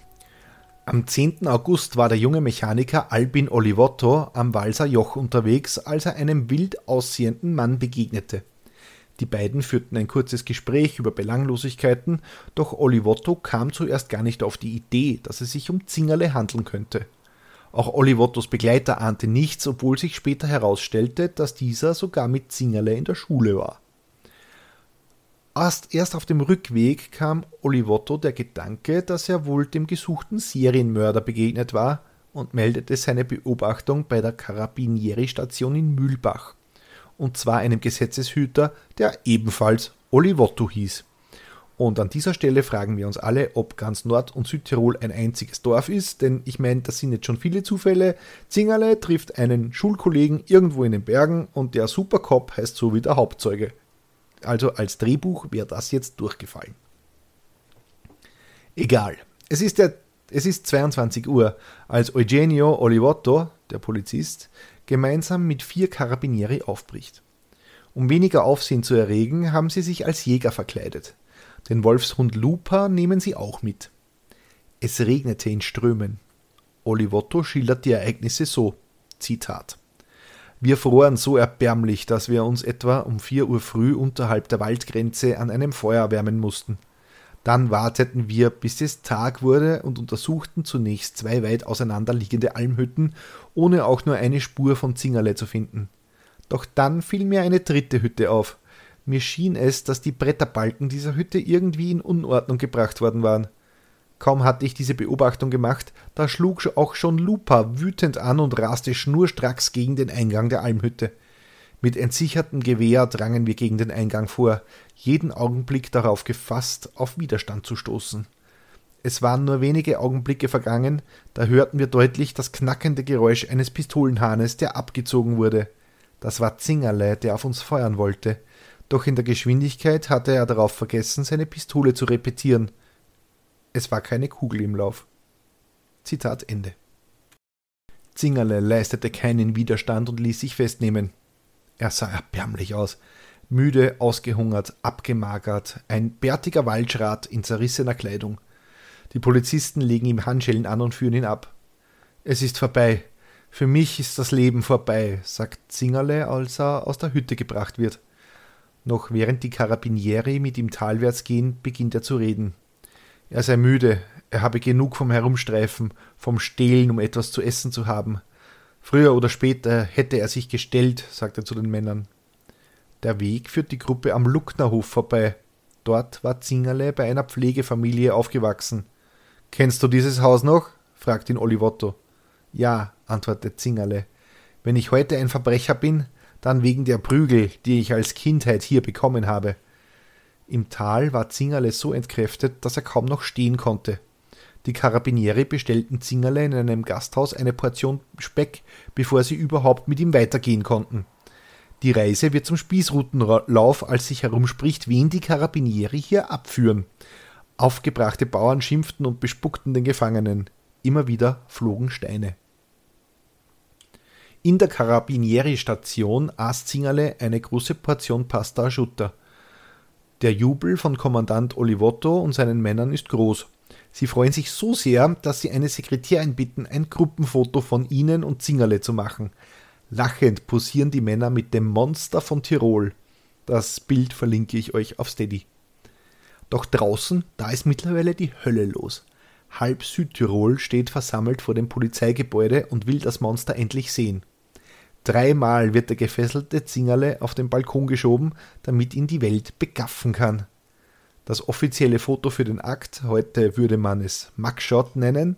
Am 10. August war der junge Mechaniker Albin Olivotto am Walser Joch unterwegs, als er einem wild aussehenden Mann begegnete. Die beiden führten ein kurzes Gespräch über Belanglosigkeiten, doch Olivotto kam zuerst gar nicht auf die Idee, dass es sich um Zingerle handeln könnte. Auch Olivottos Begleiter ahnte nichts, obwohl sich später herausstellte, dass dieser sogar mit Zingerle in der Schule war. Erst, erst auf dem Rückweg kam Olivotto der Gedanke, dass er wohl dem gesuchten Serienmörder begegnet war und meldete seine Beobachtung bei der Carabinieri-Station in Mühlbach. Und zwar einem Gesetzeshüter, der ebenfalls Olivotto hieß. Und an dieser Stelle fragen wir uns alle, ob ganz Nord- und Südtirol ein einziges Dorf ist, denn ich meine, das sind jetzt schon viele Zufälle. Zingerle trifft einen Schulkollegen irgendwo in den Bergen und der Supercop heißt so wie der Hauptzeuge. Also als Drehbuch wäre das jetzt durchgefallen. Egal. Es ist, der, es ist 22 Uhr, als Eugenio Olivotto, der Polizist, gemeinsam mit vier Carabinieri aufbricht. Um weniger Aufsehen zu erregen, haben sie sich als Jäger verkleidet. Den Wolfshund Lupa nehmen sie auch mit. Es regnete in Strömen. Olivotto schildert die Ereignisse so: Zitat. Wir froren so erbärmlich, dass wir uns etwa um vier Uhr früh unterhalb der Waldgrenze an einem Feuer wärmen mussten. Dann warteten wir, bis es Tag wurde und untersuchten zunächst zwei weit auseinanderliegende Almhütten, ohne auch nur eine Spur von Zingerle zu finden. Doch dann fiel mir eine dritte Hütte auf, mir schien es, dass die Bretterbalken dieser Hütte irgendwie in Unordnung gebracht worden waren. Kaum hatte ich diese Beobachtung gemacht, da schlug auch schon Lupa wütend an und raste schnurstracks gegen den Eingang der Almhütte. Mit entsichertem Gewehr drangen wir gegen den Eingang vor, jeden Augenblick darauf gefasst, auf Widerstand zu stoßen. Es waren nur wenige Augenblicke vergangen, da hörten wir deutlich das knackende Geräusch eines Pistolenhahnes, der abgezogen wurde. Das war Zingerle, der auf uns feuern wollte doch in der Geschwindigkeit hatte er darauf vergessen, seine Pistole zu repetieren. Es war keine Kugel im Lauf. Zitat Ende. Zingerle leistete keinen Widerstand und ließ sich festnehmen. Er sah erbärmlich aus. Müde, ausgehungert, abgemagert, ein bärtiger Waldschrat in zerrissener Kleidung. Die Polizisten legen ihm Handschellen an und führen ihn ab. Es ist vorbei. Für mich ist das Leben vorbei, sagt Zingerle, als er aus der Hütte gebracht wird. Noch während die Karabinieri mit ihm talwärts gehen, beginnt er zu reden. Er sei müde, er habe genug vom Herumstreifen, vom Stehlen, um etwas zu essen zu haben. Früher oder später hätte er sich gestellt, sagt er zu den Männern. Der Weg führt die Gruppe am Lucknerhof vorbei. Dort war Zingerle bei einer Pflegefamilie aufgewachsen. Kennst du dieses Haus noch? fragt ihn Olivotto. Ja, antwortet Zingerle. Wenn ich heute ein Verbrecher bin, dann wegen der Prügel, die ich als Kindheit hier bekommen habe. Im Tal war Zingerle so entkräftet, dass er kaum noch stehen konnte. Die Karabinieri bestellten Zingerle in einem Gasthaus eine Portion Speck, bevor sie überhaupt mit ihm weitergehen konnten. Die Reise wird zum Spießrutenlauf, als sich herumspricht, wen die Karabinieri hier abführen. Aufgebrachte Bauern schimpften und bespuckten den Gefangenen. Immer wieder flogen Steine. In der Carabinieri-Station aß Zingerle eine große Portion Pasta asciutta. Der Jubel von Kommandant Olivotto und seinen Männern ist groß. Sie freuen sich so sehr, dass sie eine Sekretärin bitten, ein Gruppenfoto von ihnen und Zingerle zu machen. Lachend posieren die Männer mit dem Monster von Tirol. Das Bild verlinke ich euch auf Steady. Doch draußen, da ist mittlerweile die Hölle los. Halb Südtirol steht versammelt vor dem Polizeigebäude und will das Monster endlich sehen. Dreimal wird der gefesselte Zingerle auf den Balkon geschoben, damit ihn die Welt begaffen kann. Das offizielle Foto für den Akt, heute würde man es Mugshot nennen,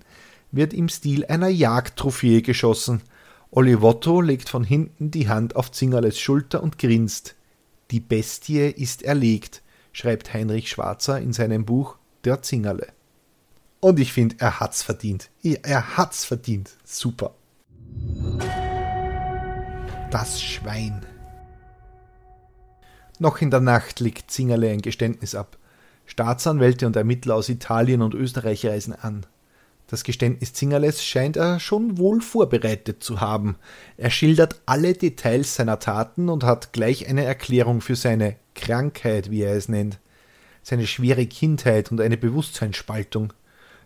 wird im Stil einer Jagdtrophäe geschossen. Olivotto legt von hinten die Hand auf Zingerles Schulter und grinst. Die Bestie ist erlegt, schreibt Heinrich Schwarzer in seinem Buch Der Zingerle. Und ich finde, er hat's verdient. Er hat's verdient. Super. Das Schwein. Noch in der Nacht legt Zingerle ein Geständnis ab. Staatsanwälte und Ermittler aus Italien und Österreich reisen an. Das Geständnis Zingerles scheint er schon wohl vorbereitet zu haben. Er schildert alle Details seiner Taten und hat gleich eine Erklärung für seine Krankheit, wie er es nennt, seine schwere Kindheit und eine Bewusstseinsspaltung.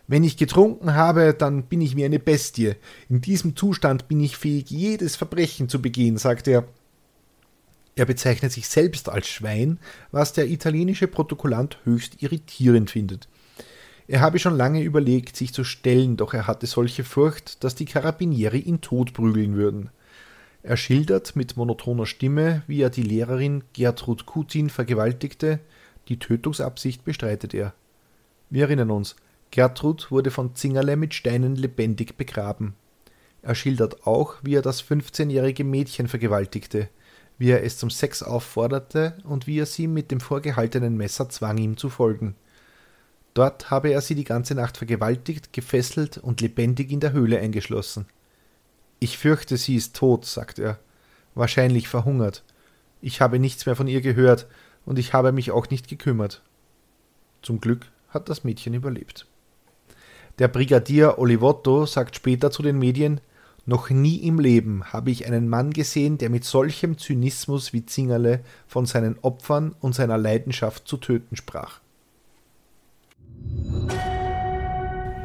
Wenn ich getrunken habe, dann bin ich wie eine Bestie. In diesem Zustand bin ich fähig, jedes Verbrechen zu begehen, sagt er. Er bezeichnet sich selbst als Schwein, was der italienische Protokollant höchst irritierend findet. Er habe schon lange überlegt, sich zu stellen, doch er hatte solche Furcht, dass die Karabinieri ihn totprügeln würden. Er schildert mit monotoner Stimme, wie er die Lehrerin Gertrud Kutin vergewaltigte, die Tötungsabsicht bestreitet er. Wir erinnern uns, Gertrud wurde von Zingerle mit Steinen lebendig begraben. Er schildert auch, wie er das 15-jährige Mädchen vergewaltigte, wie er es zum Sex aufforderte und wie er sie mit dem vorgehaltenen Messer zwang, ihm zu folgen. Dort habe er sie die ganze Nacht vergewaltigt, gefesselt und lebendig in der Höhle eingeschlossen. Ich fürchte, sie ist tot, sagt er, wahrscheinlich verhungert. Ich habe nichts mehr von ihr gehört, und ich habe mich auch nicht gekümmert. Zum Glück hat das Mädchen überlebt. Der Brigadier Olivotto sagt später zu den Medien, noch nie im Leben habe ich einen Mann gesehen, der mit solchem Zynismus wie Zingerle von seinen Opfern und seiner Leidenschaft zu töten sprach.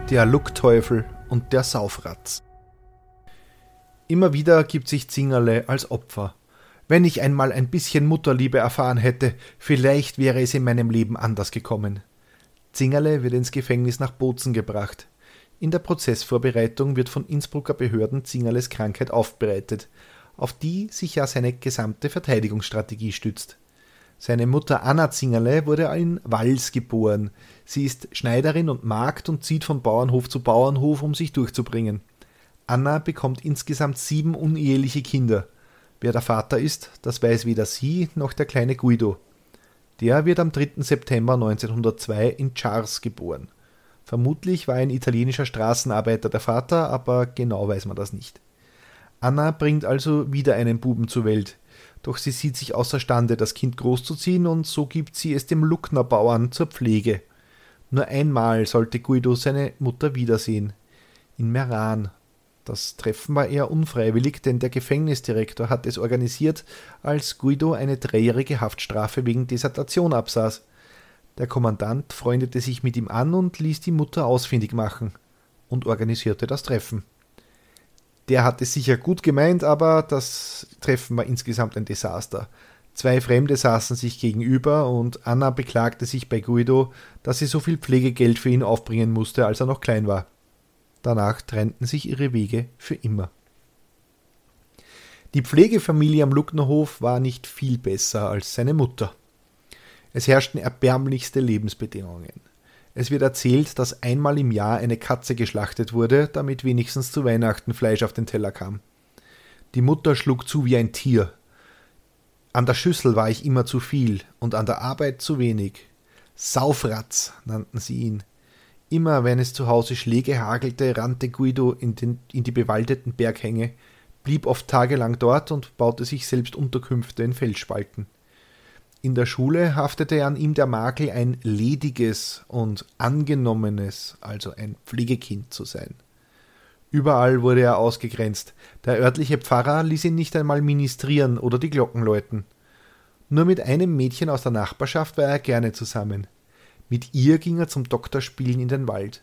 Der Luckteufel und der Saufratz. Immer wieder gibt sich Zingerle als Opfer. Wenn ich einmal ein bisschen Mutterliebe erfahren hätte, vielleicht wäre es in meinem Leben anders gekommen. Zingerle wird ins Gefängnis nach Bozen gebracht. In der Prozessvorbereitung wird von Innsbrucker Behörden Zingerles Krankheit aufbereitet, auf die sich ja seine gesamte Verteidigungsstrategie stützt. Seine Mutter Anna Zingerle wurde in Wals geboren. Sie ist Schneiderin und Magd und zieht von Bauernhof zu Bauernhof, um sich durchzubringen. Anna bekommt insgesamt sieben uneheliche Kinder. Wer der Vater ist, das weiß weder sie noch der kleine Guido. Der wird am 3. September 1902 in Chars geboren. Vermutlich war ein italienischer Straßenarbeiter der Vater, aber genau weiß man das nicht. Anna bringt also wieder einen Buben zur Welt, doch sie sieht sich außerstande, das Kind großzuziehen, und so gibt sie es dem Lucknerbauern zur Pflege. Nur einmal sollte Guido seine Mutter wiedersehen. In Meran, das Treffen war eher unfreiwillig, denn der Gefängnisdirektor hat es organisiert, als Guido eine dreijährige Haftstrafe wegen Desertation absaß. Der Kommandant freundete sich mit ihm an und ließ die Mutter ausfindig machen und organisierte das Treffen. Der hat es sicher gut gemeint, aber das Treffen war insgesamt ein Desaster. Zwei Fremde saßen sich gegenüber und Anna beklagte sich bei Guido, dass sie so viel Pflegegeld für ihn aufbringen musste, als er noch klein war. Danach trennten sich ihre Wege für immer. Die Pflegefamilie am Lucknerhof war nicht viel besser als seine Mutter. Es herrschten erbärmlichste Lebensbedingungen. Es wird erzählt, dass einmal im Jahr eine Katze geschlachtet wurde, damit wenigstens zu Weihnachten Fleisch auf den Teller kam. Die Mutter schlug zu wie ein Tier. An der Schüssel war ich immer zu viel und an der Arbeit zu wenig. Saufratz nannten sie ihn. Immer wenn es zu Hause Schläge hagelte, rannte Guido in, den, in die bewaldeten Berghänge, blieb oft tagelang dort und baute sich selbst Unterkünfte in Felsspalten. In der Schule haftete an ihm der Makel, ein lediges und angenommenes, also ein Pflegekind zu sein. Überall wurde er ausgegrenzt. Der örtliche Pfarrer ließ ihn nicht einmal ministrieren oder die Glocken läuten. Nur mit einem Mädchen aus der Nachbarschaft war er gerne zusammen. Mit ihr ging er zum Doktorspielen in den Wald.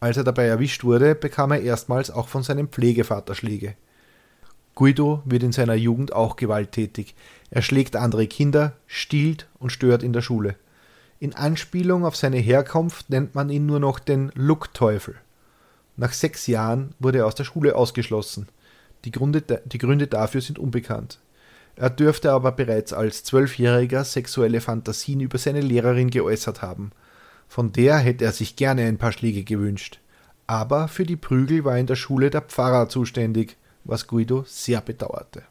Als er dabei erwischt wurde, bekam er erstmals auch von seinem Pflegevater Schläge. Guido wird in seiner Jugend auch gewalttätig. Er schlägt andere Kinder, stiehlt und stört in der Schule. In Anspielung auf seine Herkunft nennt man ihn nur noch den Luckteufel. Nach sechs Jahren wurde er aus der Schule ausgeschlossen. Die Gründe, die Gründe dafür sind unbekannt. Er dürfte aber bereits als Zwölfjähriger sexuelle Fantasien über seine Lehrerin geäußert haben. Von der hätte er sich gerne ein paar Schläge gewünscht. Aber für die Prügel war in der Schule der Pfarrer zuständig, was Guido sehr bedauerte.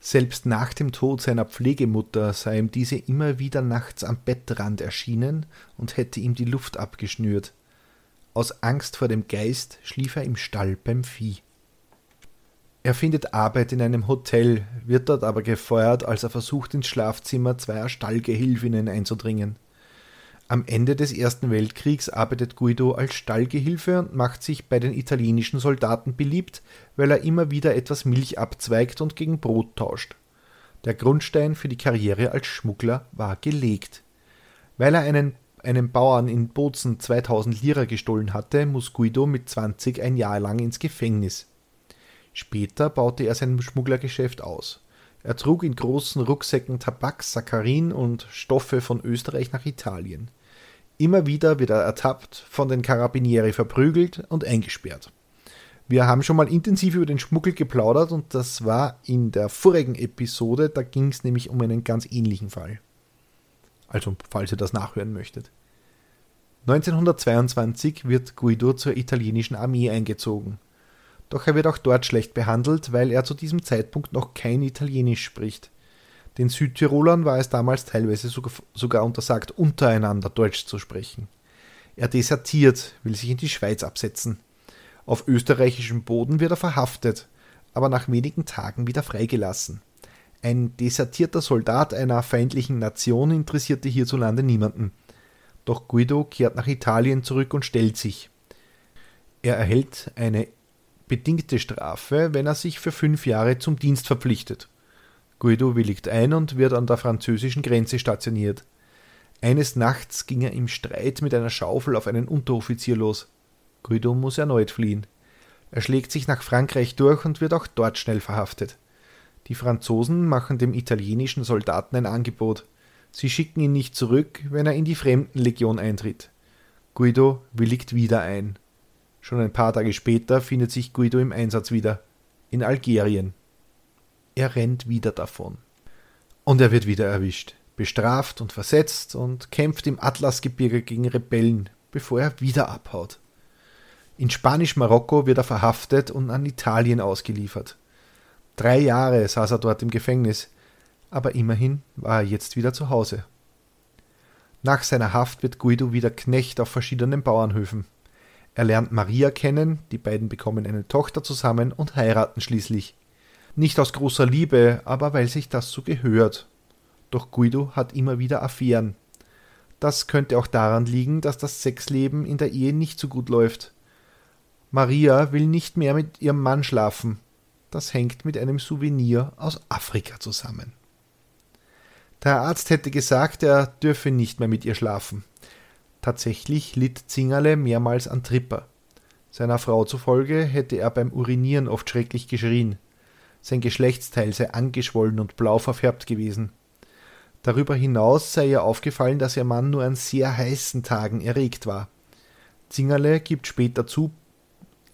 Selbst nach dem Tod seiner Pflegemutter sei ihm diese immer wieder nachts am Bettrand erschienen und hätte ihm die Luft abgeschnürt. Aus Angst vor dem Geist schlief er im Stall beim Vieh. Er findet Arbeit in einem Hotel, wird dort aber gefeuert, als er versucht, ins Schlafzimmer zweier Stallgehilfinnen einzudringen. Am Ende des Ersten Weltkriegs arbeitet Guido als Stallgehilfe und macht sich bei den italienischen Soldaten beliebt, weil er immer wieder etwas Milch abzweigt und gegen Brot tauscht. Der Grundstein für die Karriere als Schmuggler war gelegt. Weil er einen, einem Bauern in Bozen 2000 Lira gestohlen hatte, muss Guido mit 20 ein Jahr lang ins Gefängnis. Später baute er sein Schmugglergeschäft aus. Er trug in großen Rucksäcken Tabak, Saccharin und Stoffe von Österreich nach Italien. Immer wieder wird er ertappt, von den Carabinieri verprügelt und eingesperrt. Wir haben schon mal intensiv über den Schmuggel geplaudert und das war in der vorigen Episode, da ging es nämlich um einen ganz ähnlichen Fall. Also, falls ihr das nachhören möchtet. 1922 wird Guido zur italienischen Armee eingezogen. Doch er wird auch dort schlecht behandelt, weil er zu diesem Zeitpunkt noch kein Italienisch spricht. Den Südtirolern war es damals teilweise sogar untersagt, untereinander Deutsch zu sprechen. Er desertiert, will sich in die Schweiz absetzen. Auf österreichischem Boden wird er verhaftet, aber nach wenigen Tagen wieder freigelassen. Ein desertierter Soldat einer feindlichen Nation interessierte hierzulande niemanden. Doch Guido kehrt nach Italien zurück und stellt sich. Er erhält eine bedingte Strafe, wenn er sich für fünf Jahre zum Dienst verpflichtet. Guido willigt ein und wird an der französischen Grenze stationiert. Eines Nachts ging er im Streit mit einer Schaufel auf einen Unteroffizier los. Guido muss erneut fliehen. Er schlägt sich nach Frankreich durch und wird auch dort schnell verhaftet. Die Franzosen machen dem italienischen Soldaten ein Angebot. Sie schicken ihn nicht zurück, wenn er in die Fremdenlegion eintritt. Guido willigt wieder ein. Schon ein paar Tage später findet sich Guido im Einsatz wieder. In Algerien. Er rennt wieder davon. Und er wird wieder erwischt, bestraft und versetzt und kämpft im Atlasgebirge gegen Rebellen, bevor er wieder abhaut. In Spanisch-Marokko wird er verhaftet und an Italien ausgeliefert. Drei Jahre saß er dort im Gefängnis, aber immerhin war er jetzt wieder zu Hause. Nach seiner Haft wird Guido wieder Knecht auf verschiedenen Bauernhöfen. Er lernt Maria kennen, die beiden bekommen eine Tochter zusammen und heiraten schließlich. Nicht aus großer Liebe, aber weil sich das so gehört. Doch Guido hat immer wieder Affären. Das könnte auch daran liegen, dass das Sexleben in der Ehe nicht so gut läuft. Maria will nicht mehr mit ihrem Mann schlafen. Das hängt mit einem Souvenir aus Afrika zusammen. Der Arzt hätte gesagt, er dürfe nicht mehr mit ihr schlafen. Tatsächlich litt Zingerle mehrmals an Tripper. Seiner Frau zufolge hätte er beim Urinieren oft schrecklich geschrien. Sein Geschlechtsteil sei angeschwollen und blau verfärbt gewesen. Darüber hinaus sei ihr aufgefallen, dass ihr Mann nur an sehr heißen Tagen erregt war. Zingerle gibt später zu,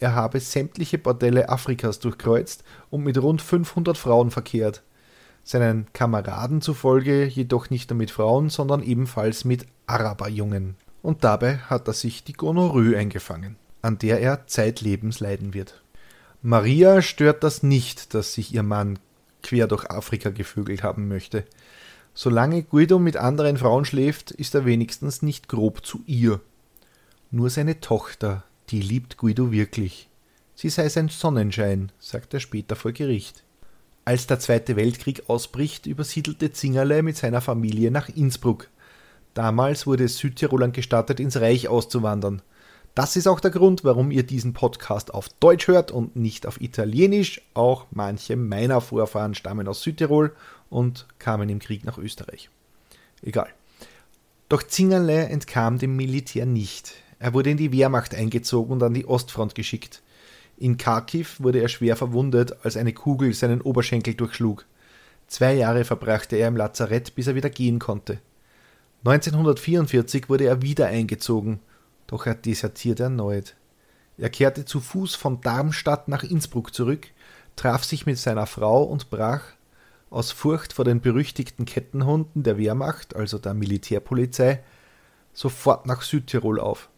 er habe sämtliche Bordelle Afrikas durchkreuzt und mit rund 500 Frauen verkehrt. Seinen Kameraden zufolge jedoch nicht nur mit Frauen, sondern ebenfalls mit Araberjungen und dabei hat er sich die Gonorrhoe eingefangen, an der er zeitlebens leiden wird. Maria stört das nicht, dass sich ihr Mann quer durch Afrika gevögelt haben möchte. Solange Guido mit anderen Frauen schläft, ist er wenigstens nicht grob zu ihr. Nur seine Tochter, die liebt Guido wirklich. Sie sei sein Sonnenschein, sagt er später vor Gericht. Als der Zweite Weltkrieg ausbricht, übersiedelte Zingerle mit seiner Familie nach Innsbruck. Damals wurde es Südtirolern gestattet, ins Reich auszuwandern. Das ist auch der Grund, warum ihr diesen Podcast auf Deutsch hört und nicht auf Italienisch. Auch manche meiner Vorfahren stammen aus Südtirol und kamen im Krieg nach Österreich. Egal. Doch Zingerle entkam dem Militär nicht. Er wurde in die Wehrmacht eingezogen und an die Ostfront geschickt. In Kharkiv wurde er schwer verwundet, als eine Kugel seinen Oberschenkel durchschlug. Zwei Jahre verbrachte er im Lazarett, bis er wieder gehen konnte. 1944 wurde er wieder eingezogen, doch er desertierte erneut. Er kehrte zu Fuß von Darmstadt nach Innsbruck zurück, traf sich mit seiner Frau und brach aus Furcht vor den berüchtigten Kettenhunden der Wehrmacht, also der Militärpolizei, sofort nach Südtirol auf.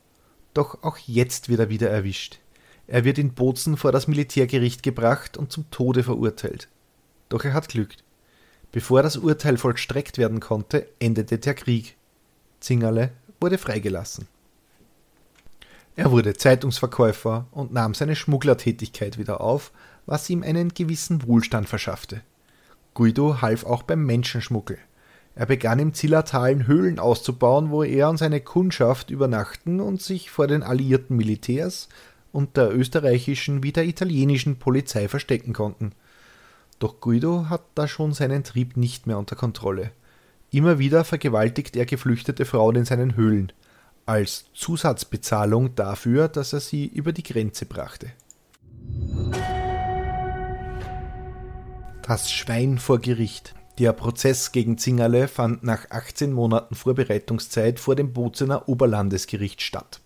Doch auch jetzt wird er wieder erwischt. Er wird in Bozen vor das Militärgericht gebracht und zum Tode verurteilt. Doch er hat Glück. Bevor das Urteil vollstreckt werden konnte, endete der Krieg. Zingerle wurde freigelassen. Er wurde Zeitungsverkäufer und nahm seine Schmugglertätigkeit wieder auf, was ihm einen gewissen Wohlstand verschaffte. Guido half auch beim Menschenschmuggel. Er begann im Zillertal Höhlen auszubauen, wo er und seine Kundschaft übernachten und sich vor den alliierten Militärs und der österreichischen wie der italienischen Polizei verstecken konnten. Doch Guido hat da schon seinen Trieb nicht mehr unter Kontrolle. Immer wieder vergewaltigt er geflüchtete Frauen in seinen Höhlen – als Zusatzbezahlung dafür, dass er sie über die Grenze brachte. Das Schwein vor Gericht. Der Prozess gegen Zingerle fand nach 18 Monaten Vorbereitungszeit vor dem Bozener Oberlandesgericht statt.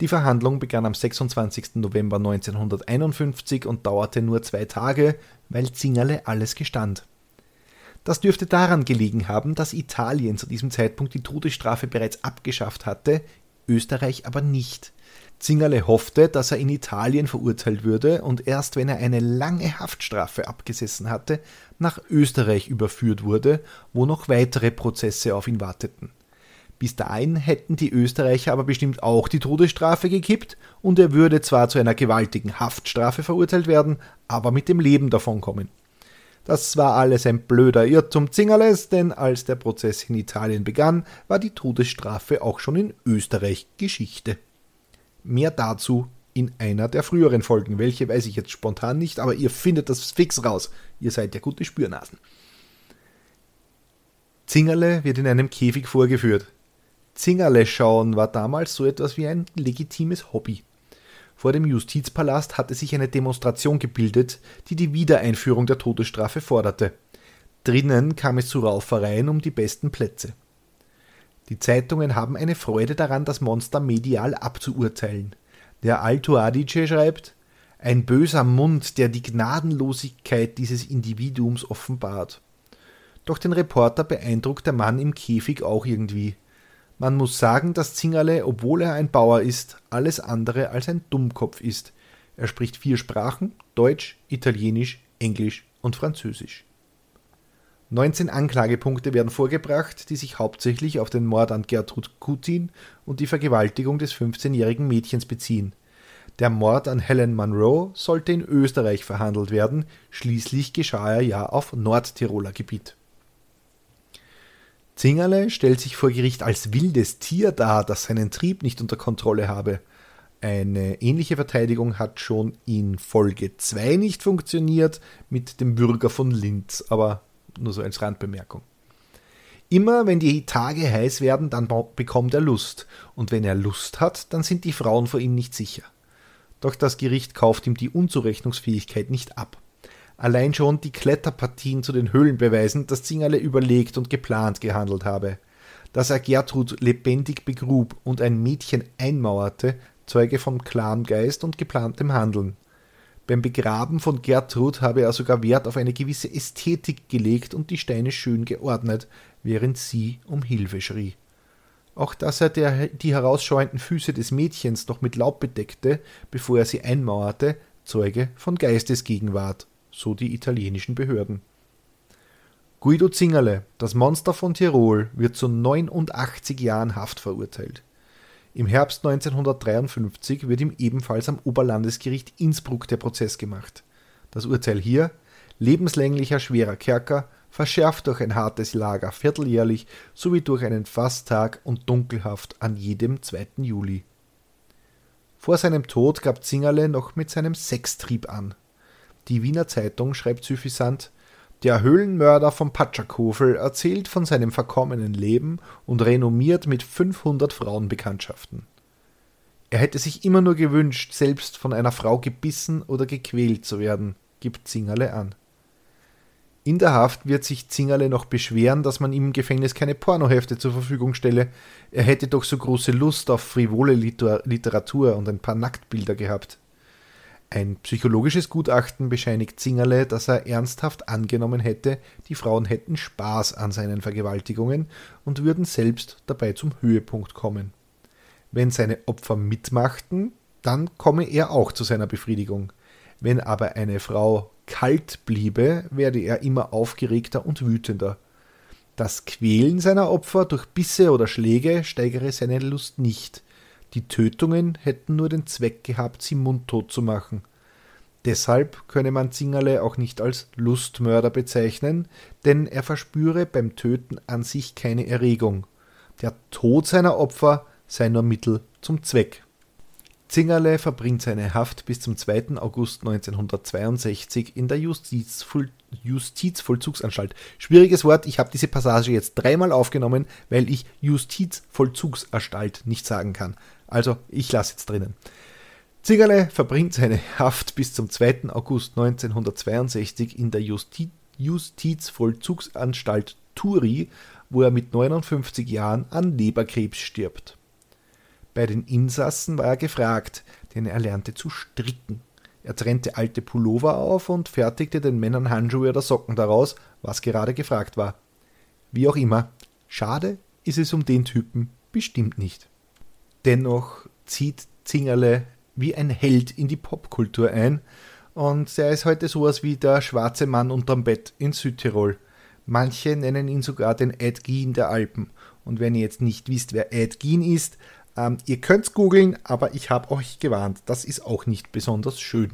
Die Verhandlung begann am 26. November 1951 und dauerte nur zwei Tage, weil Zingerle alles gestand. Das dürfte daran gelegen haben, dass Italien zu diesem Zeitpunkt die Todesstrafe bereits abgeschafft hatte, Österreich aber nicht. Zingerle hoffte, dass er in Italien verurteilt würde und erst wenn er eine lange Haftstrafe abgesessen hatte, nach Österreich überführt wurde, wo noch weitere Prozesse auf ihn warteten. Bis dahin hätten die Österreicher aber bestimmt auch die Todesstrafe gekippt und er würde zwar zu einer gewaltigen Haftstrafe verurteilt werden, aber mit dem Leben davonkommen. Das war alles ein blöder Irrtum Zingerles, denn als der Prozess in Italien begann, war die Todesstrafe auch schon in Österreich Geschichte. Mehr dazu in einer der früheren Folgen. Welche weiß ich jetzt spontan nicht, aber ihr findet das fix raus. Ihr seid ja gute Spürnasen. Zingerle wird in einem Käfig vorgeführt. Zingerle schauen war damals so etwas wie ein legitimes Hobby. Vor dem Justizpalast hatte sich eine Demonstration gebildet, die die Wiedereinführung der Todesstrafe forderte. Drinnen kam es zu Raufereien um die besten Plätze. Die Zeitungen haben eine Freude daran, das Monster medial abzuurteilen. Der Alto Adige schreibt, ein böser Mund, der die Gnadenlosigkeit dieses Individuums offenbart. Doch den Reporter beeindruckt der Mann im Käfig auch irgendwie. Man muss sagen, dass Zingerle, obwohl er ein Bauer ist, alles andere als ein Dummkopf ist. Er spricht vier Sprachen: Deutsch, Italienisch, Englisch und Französisch. 19 Anklagepunkte werden vorgebracht, die sich hauptsächlich auf den Mord an Gertrud Kutin und die Vergewaltigung des 15-jährigen Mädchens beziehen. Der Mord an Helen Monroe sollte in Österreich verhandelt werden, schließlich geschah er ja auf Nordtiroler Gebiet. Zingerle stellt sich vor Gericht als wildes Tier dar, das seinen Trieb nicht unter Kontrolle habe. Eine ähnliche Verteidigung hat schon in Folge 2 nicht funktioniert mit dem Bürger von Linz, aber nur so als Randbemerkung. Immer wenn die Tage heiß werden, dann bekommt er Lust, und wenn er Lust hat, dann sind die Frauen vor ihm nicht sicher. Doch das Gericht kauft ihm die Unzurechnungsfähigkeit nicht ab. Allein schon die Kletterpartien zu den Höhlen beweisen, dass Zingerle überlegt und geplant gehandelt habe. Dass er Gertrud lebendig begrub und ein Mädchen einmauerte, zeuge von klarem Geist und geplantem Handeln. Beim Begraben von Gertrud habe er sogar Wert auf eine gewisse Ästhetik gelegt und die Steine schön geordnet, während sie um Hilfe schrie. Auch dass er der, die herausschauenden Füße des Mädchens noch mit Laub bedeckte, bevor er sie einmauerte, zeuge von Geistesgegenwart so die italienischen Behörden. Guido Zingerle, das Monster von Tirol, wird zu 89 Jahren Haft verurteilt. Im Herbst 1953 wird ihm ebenfalls am Oberlandesgericht Innsbruck der Prozess gemacht. Das Urteil hier lebenslänglicher schwerer Kerker, verschärft durch ein hartes Lager vierteljährlich sowie durch einen Fasttag und Dunkelhaft an jedem 2. Juli. Vor seinem Tod gab Zingerle noch mit seinem Sextrieb an. Die Wiener Zeitung schreibt suffisant, der Höhlenmörder vom Patschakofel erzählt von seinem verkommenen Leben und renommiert mit 500 Frauenbekanntschaften. Er hätte sich immer nur gewünscht, selbst von einer Frau gebissen oder gequält zu werden, gibt Zingerle an. In der Haft wird sich Zingerle noch beschweren, dass man ihm im Gefängnis keine Pornohefte zur Verfügung stelle. Er hätte doch so große Lust auf frivole Literatur und ein paar Nacktbilder gehabt. Ein psychologisches Gutachten bescheinigt Zingerle, dass er ernsthaft angenommen hätte, die Frauen hätten Spaß an seinen Vergewaltigungen und würden selbst dabei zum Höhepunkt kommen. Wenn seine Opfer mitmachten, dann komme er auch zu seiner Befriedigung. Wenn aber eine Frau kalt bliebe, werde er immer aufgeregter und wütender. Das Quälen seiner Opfer durch Bisse oder Schläge steigere seine Lust nicht. Die Tötungen hätten nur den Zweck gehabt, sie mundtot zu machen. Deshalb könne man Zingerle auch nicht als Lustmörder bezeichnen, denn er verspüre beim Töten an sich keine Erregung. Der Tod seiner Opfer sei nur Mittel zum Zweck. Zingerle verbringt seine Haft bis zum 2. August 1962 in der Justizvoll Justizvollzugsanstalt. Schwieriges Wort, ich habe diese Passage jetzt dreimal aufgenommen, weil ich Justizvollzugsanstalt nicht sagen kann. Also, ich lasse jetzt drinnen. Zingerle verbringt seine Haft bis zum 2. August 1962 in der Justi Justizvollzugsanstalt Turi, wo er mit 59 Jahren an Leberkrebs stirbt. Bei den Insassen war er gefragt, denn er lernte zu stricken. Er trennte alte Pullover auf und fertigte den Männern Handschuhe oder Socken daraus, was gerade gefragt war. Wie auch immer, schade ist es um den Typen bestimmt nicht. Dennoch zieht Zingerle wie ein Held in die Popkultur ein und er ist heute sowas wie der schwarze Mann unterm Bett in Südtirol. Manche nennen ihn sogar den Ed Gein der Alpen. Und wenn ihr jetzt nicht wisst, wer Ed Gein ist, ähm, ihr könnt's googeln, aber ich habe euch gewarnt, das ist auch nicht besonders schön.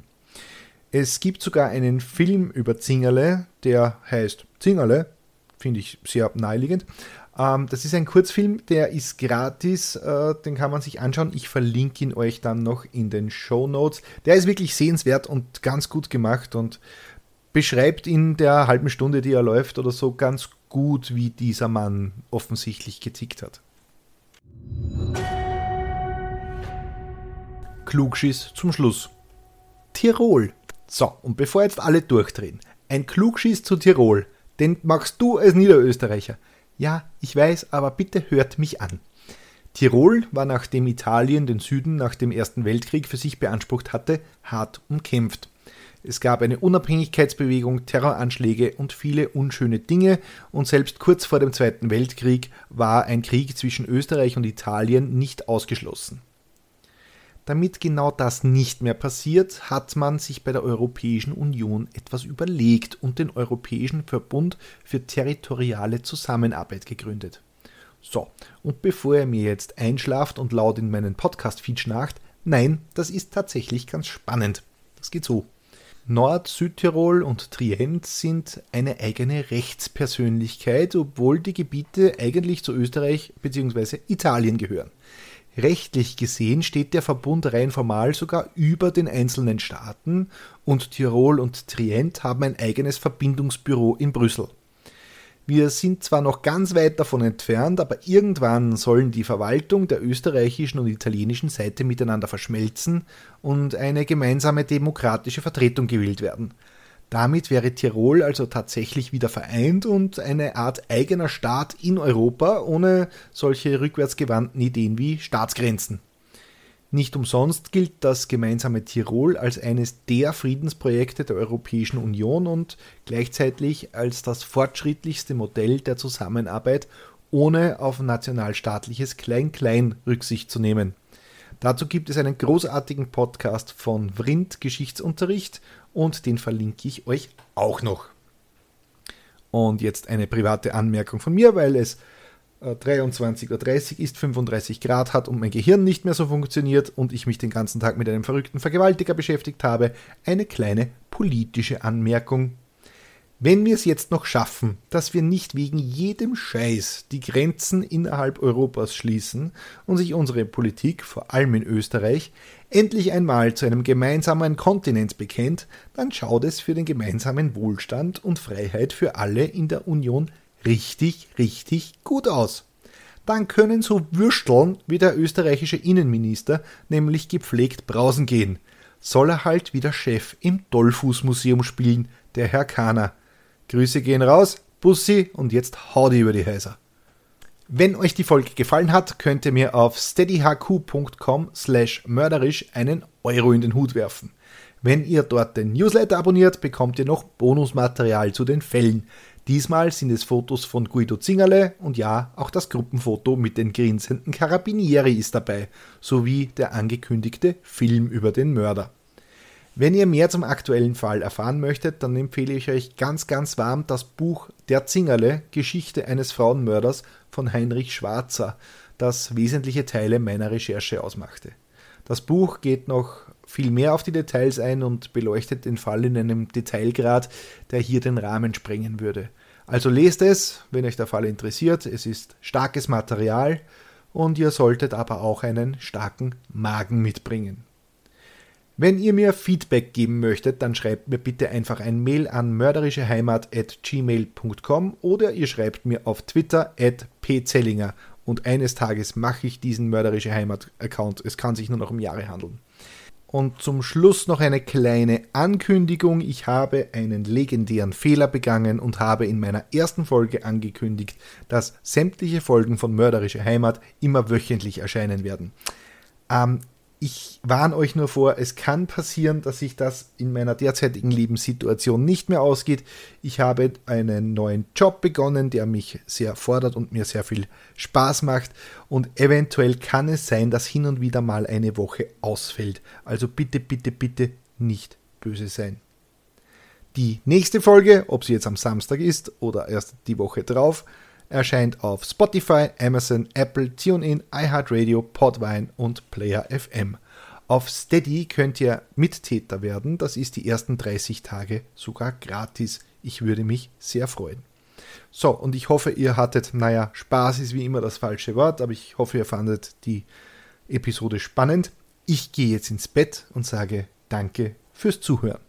Es gibt sogar einen Film über Zingerle, der heißt Zingerle, finde ich sehr naheliegend. Ähm, das ist ein Kurzfilm, der ist gratis, äh, den kann man sich anschauen. Ich verlinke ihn euch dann noch in den Show Notes. Der ist wirklich sehenswert und ganz gut gemacht und beschreibt in der halben Stunde, die er läuft oder so, ganz gut, wie dieser Mann offensichtlich getickt hat. Klugschiss zum Schluss. Tirol. So, und bevor jetzt alle durchdrehen, ein Klugschiss zu Tirol, den machst du als Niederösterreicher. Ja, ich weiß, aber bitte hört mich an. Tirol war nachdem Italien den Süden nach dem Ersten Weltkrieg für sich beansprucht hatte, hart umkämpft. Es gab eine Unabhängigkeitsbewegung, Terroranschläge und viele unschöne Dinge und selbst kurz vor dem Zweiten Weltkrieg war ein Krieg zwischen Österreich und Italien nicht ausgeschlossen. Damit genau das nicht mehr passiert, hat man sich bei der Europäischen Union etwas überlegt und den Europäischen Verbund für territoriale Zusammenarbeit gegründet. So, und bevor ihr mir jetzt einschlaft und laut in meinen Podcast-Feed schnarcht, nein, das ist tatsächlich ganz spannend. Das geht so. Nord-, Südtirol und Trient sind eine eigene Rechtspersönlichkeit, obwohl die Gebiete eigentlich zu Österreich bzw. Italien gehören. Rechtlich gesehen steht der Verbund rein formal sogar über den einzelnen Staaten und Tirol und Trient haben ein eigenes Verbindungsbüro in Brüssel. Wir sind zwar noch ganz weit davon entfernt, aber irgendwann sollen die Verwaltung der österreichischen und italienischen Seite miteinander verschmelzen und eine gemeinsame demokratische Vertretung gewählt werden. Damit wäre Tirol also tatsächlich wieder vereint und eine Art eigener Staat in Europa ohne solche rückwärtsgewandten Ideen wie Staatsgrenzen. Nicht umsonst gilt das gemeinsame Tirol als eines der Friedensprojekte der Europäischen Union und gleichzeitig als das fortschrittlichste Modell der Zusammenarbeit, ohne auf nationalstaatliches Klein-Klein Rücksicht zu nehmen. Dazu gibt es einen großartigen Podcast von Vrind Geschichtsunterricht und den verlinke ich euch auch noch. Und jetzt eine private Anmerkung von mir, weil es 23.30 Uhr ist, 35 Grad hat und mein Gehirn nicht mehr so funktioniert und ich mich den ganzen Tag mit einem verrückten Vergewaltiger beschäftigt habe, eine kleine politische Anmerkung wenn wir es jetzt noch schaffen, dass wir nicht wegen jedem Scheiß die Grenzen innerhalb Europas schließen und sich unsere Politik, vor allem in Österreich, endlich einmal zu einem gemeinsamen Kontinent bekennt, dann schaut es für den gemeinsamen Wohlstand und Freiheit für alle in der Union richtig, richtig gut aus. Dann können so Würsteln wie der österreichische Innenminister nämlich gepflegt brausen gehen. Soll er halt wie der Chef im Dollfußmuseum spielen, der Herr Kahner. Grüße gehen raus, Bussi und jetzt hau die über die Häuser. Wenn euch die Folge gefallen hat, könnt ihr mir auf steadyhq.com slash mörderisch einen Euro in den Hut werfen. Wenn ihr dort den Newsletter abonniert, bekommt ihr noch Bonusmaterial zu den Fällen. Diesmal sind es Fotos von Guido Zingerle und ja, auch das Gruppenfoto mit den grinsenden Carabinieri ist dabei, sowie der angekündigte Film über den Mörder. Wenn ihr mehr zum aktuellen Fall erfahren möchtet, dann empfehle ich euch ganz, ganz warm das Buch Der Zingerle, Geschichte eines Frauenmörders von Heinrich Schwarzer, das wesentliche Teile meiner Recherche ausmachte. Das Buch geht noch viel mehr auf die Details ein und beleuchtet den Fall in einem Detailgrad, der hier den Rahmen sprengen würde. Also lest es, wenn euch der Fall interessiert. Es ist starkes Material und ihr solltet aber auch einen starken Magen mitbringen. Wenn ihr mir Feedback geben möchtet, dann schreibt mir bitte einfach ein Mail an mörderischeheimat.gmail.com oder ihr schreibt mir auf Twitter at pzellinger und eines Tages mache ich diesen mörderische Heimat-Account. Es kann sich nur noch um Jahre handeln. Und zum Schluss noch eine kleine Ankündigung. Ich habe einen legendären Fehler begangen und habe in meiner ersten Folge angekündigt, dass sämtliche Folgen von Mörderische Heimat immer wöchentlich erscheinen werden. Ähm, ich warne euch nur vor, es kann passieren, dass sich das in meiner derzeitigen Lebenssituation nicht mehr ausgeht. Ich habe einen neuen Job begonnen, der mich sehr fordert und mir sehr viel Spaß macht. Und eventuell kann es sein, dass hin und wieder mal eine Woche ausfällt. Also bitte, bitte, bitte nicht böse sein. Die nächste Folge, ob sie jetzt am Samstag ist oder erst die Woche drauf, erscheint auf Spotify, Amazon, Apple, TuneIn, iHeartRadio, Podvine und Player FM. Auf Steady könnt ihr Mittäter werden. Das ist die ersten 30 Tage sogar gratis. Ich würde mich sehr freuen. So, und ich hoffe, ihr hattet, naja, Spaß ist wie immer das falsche Wort, aber ich hoffe, ihr fandet die Episode spannend. Ich gehe jetzt ins Bett und sage Danke fürs Zuhören.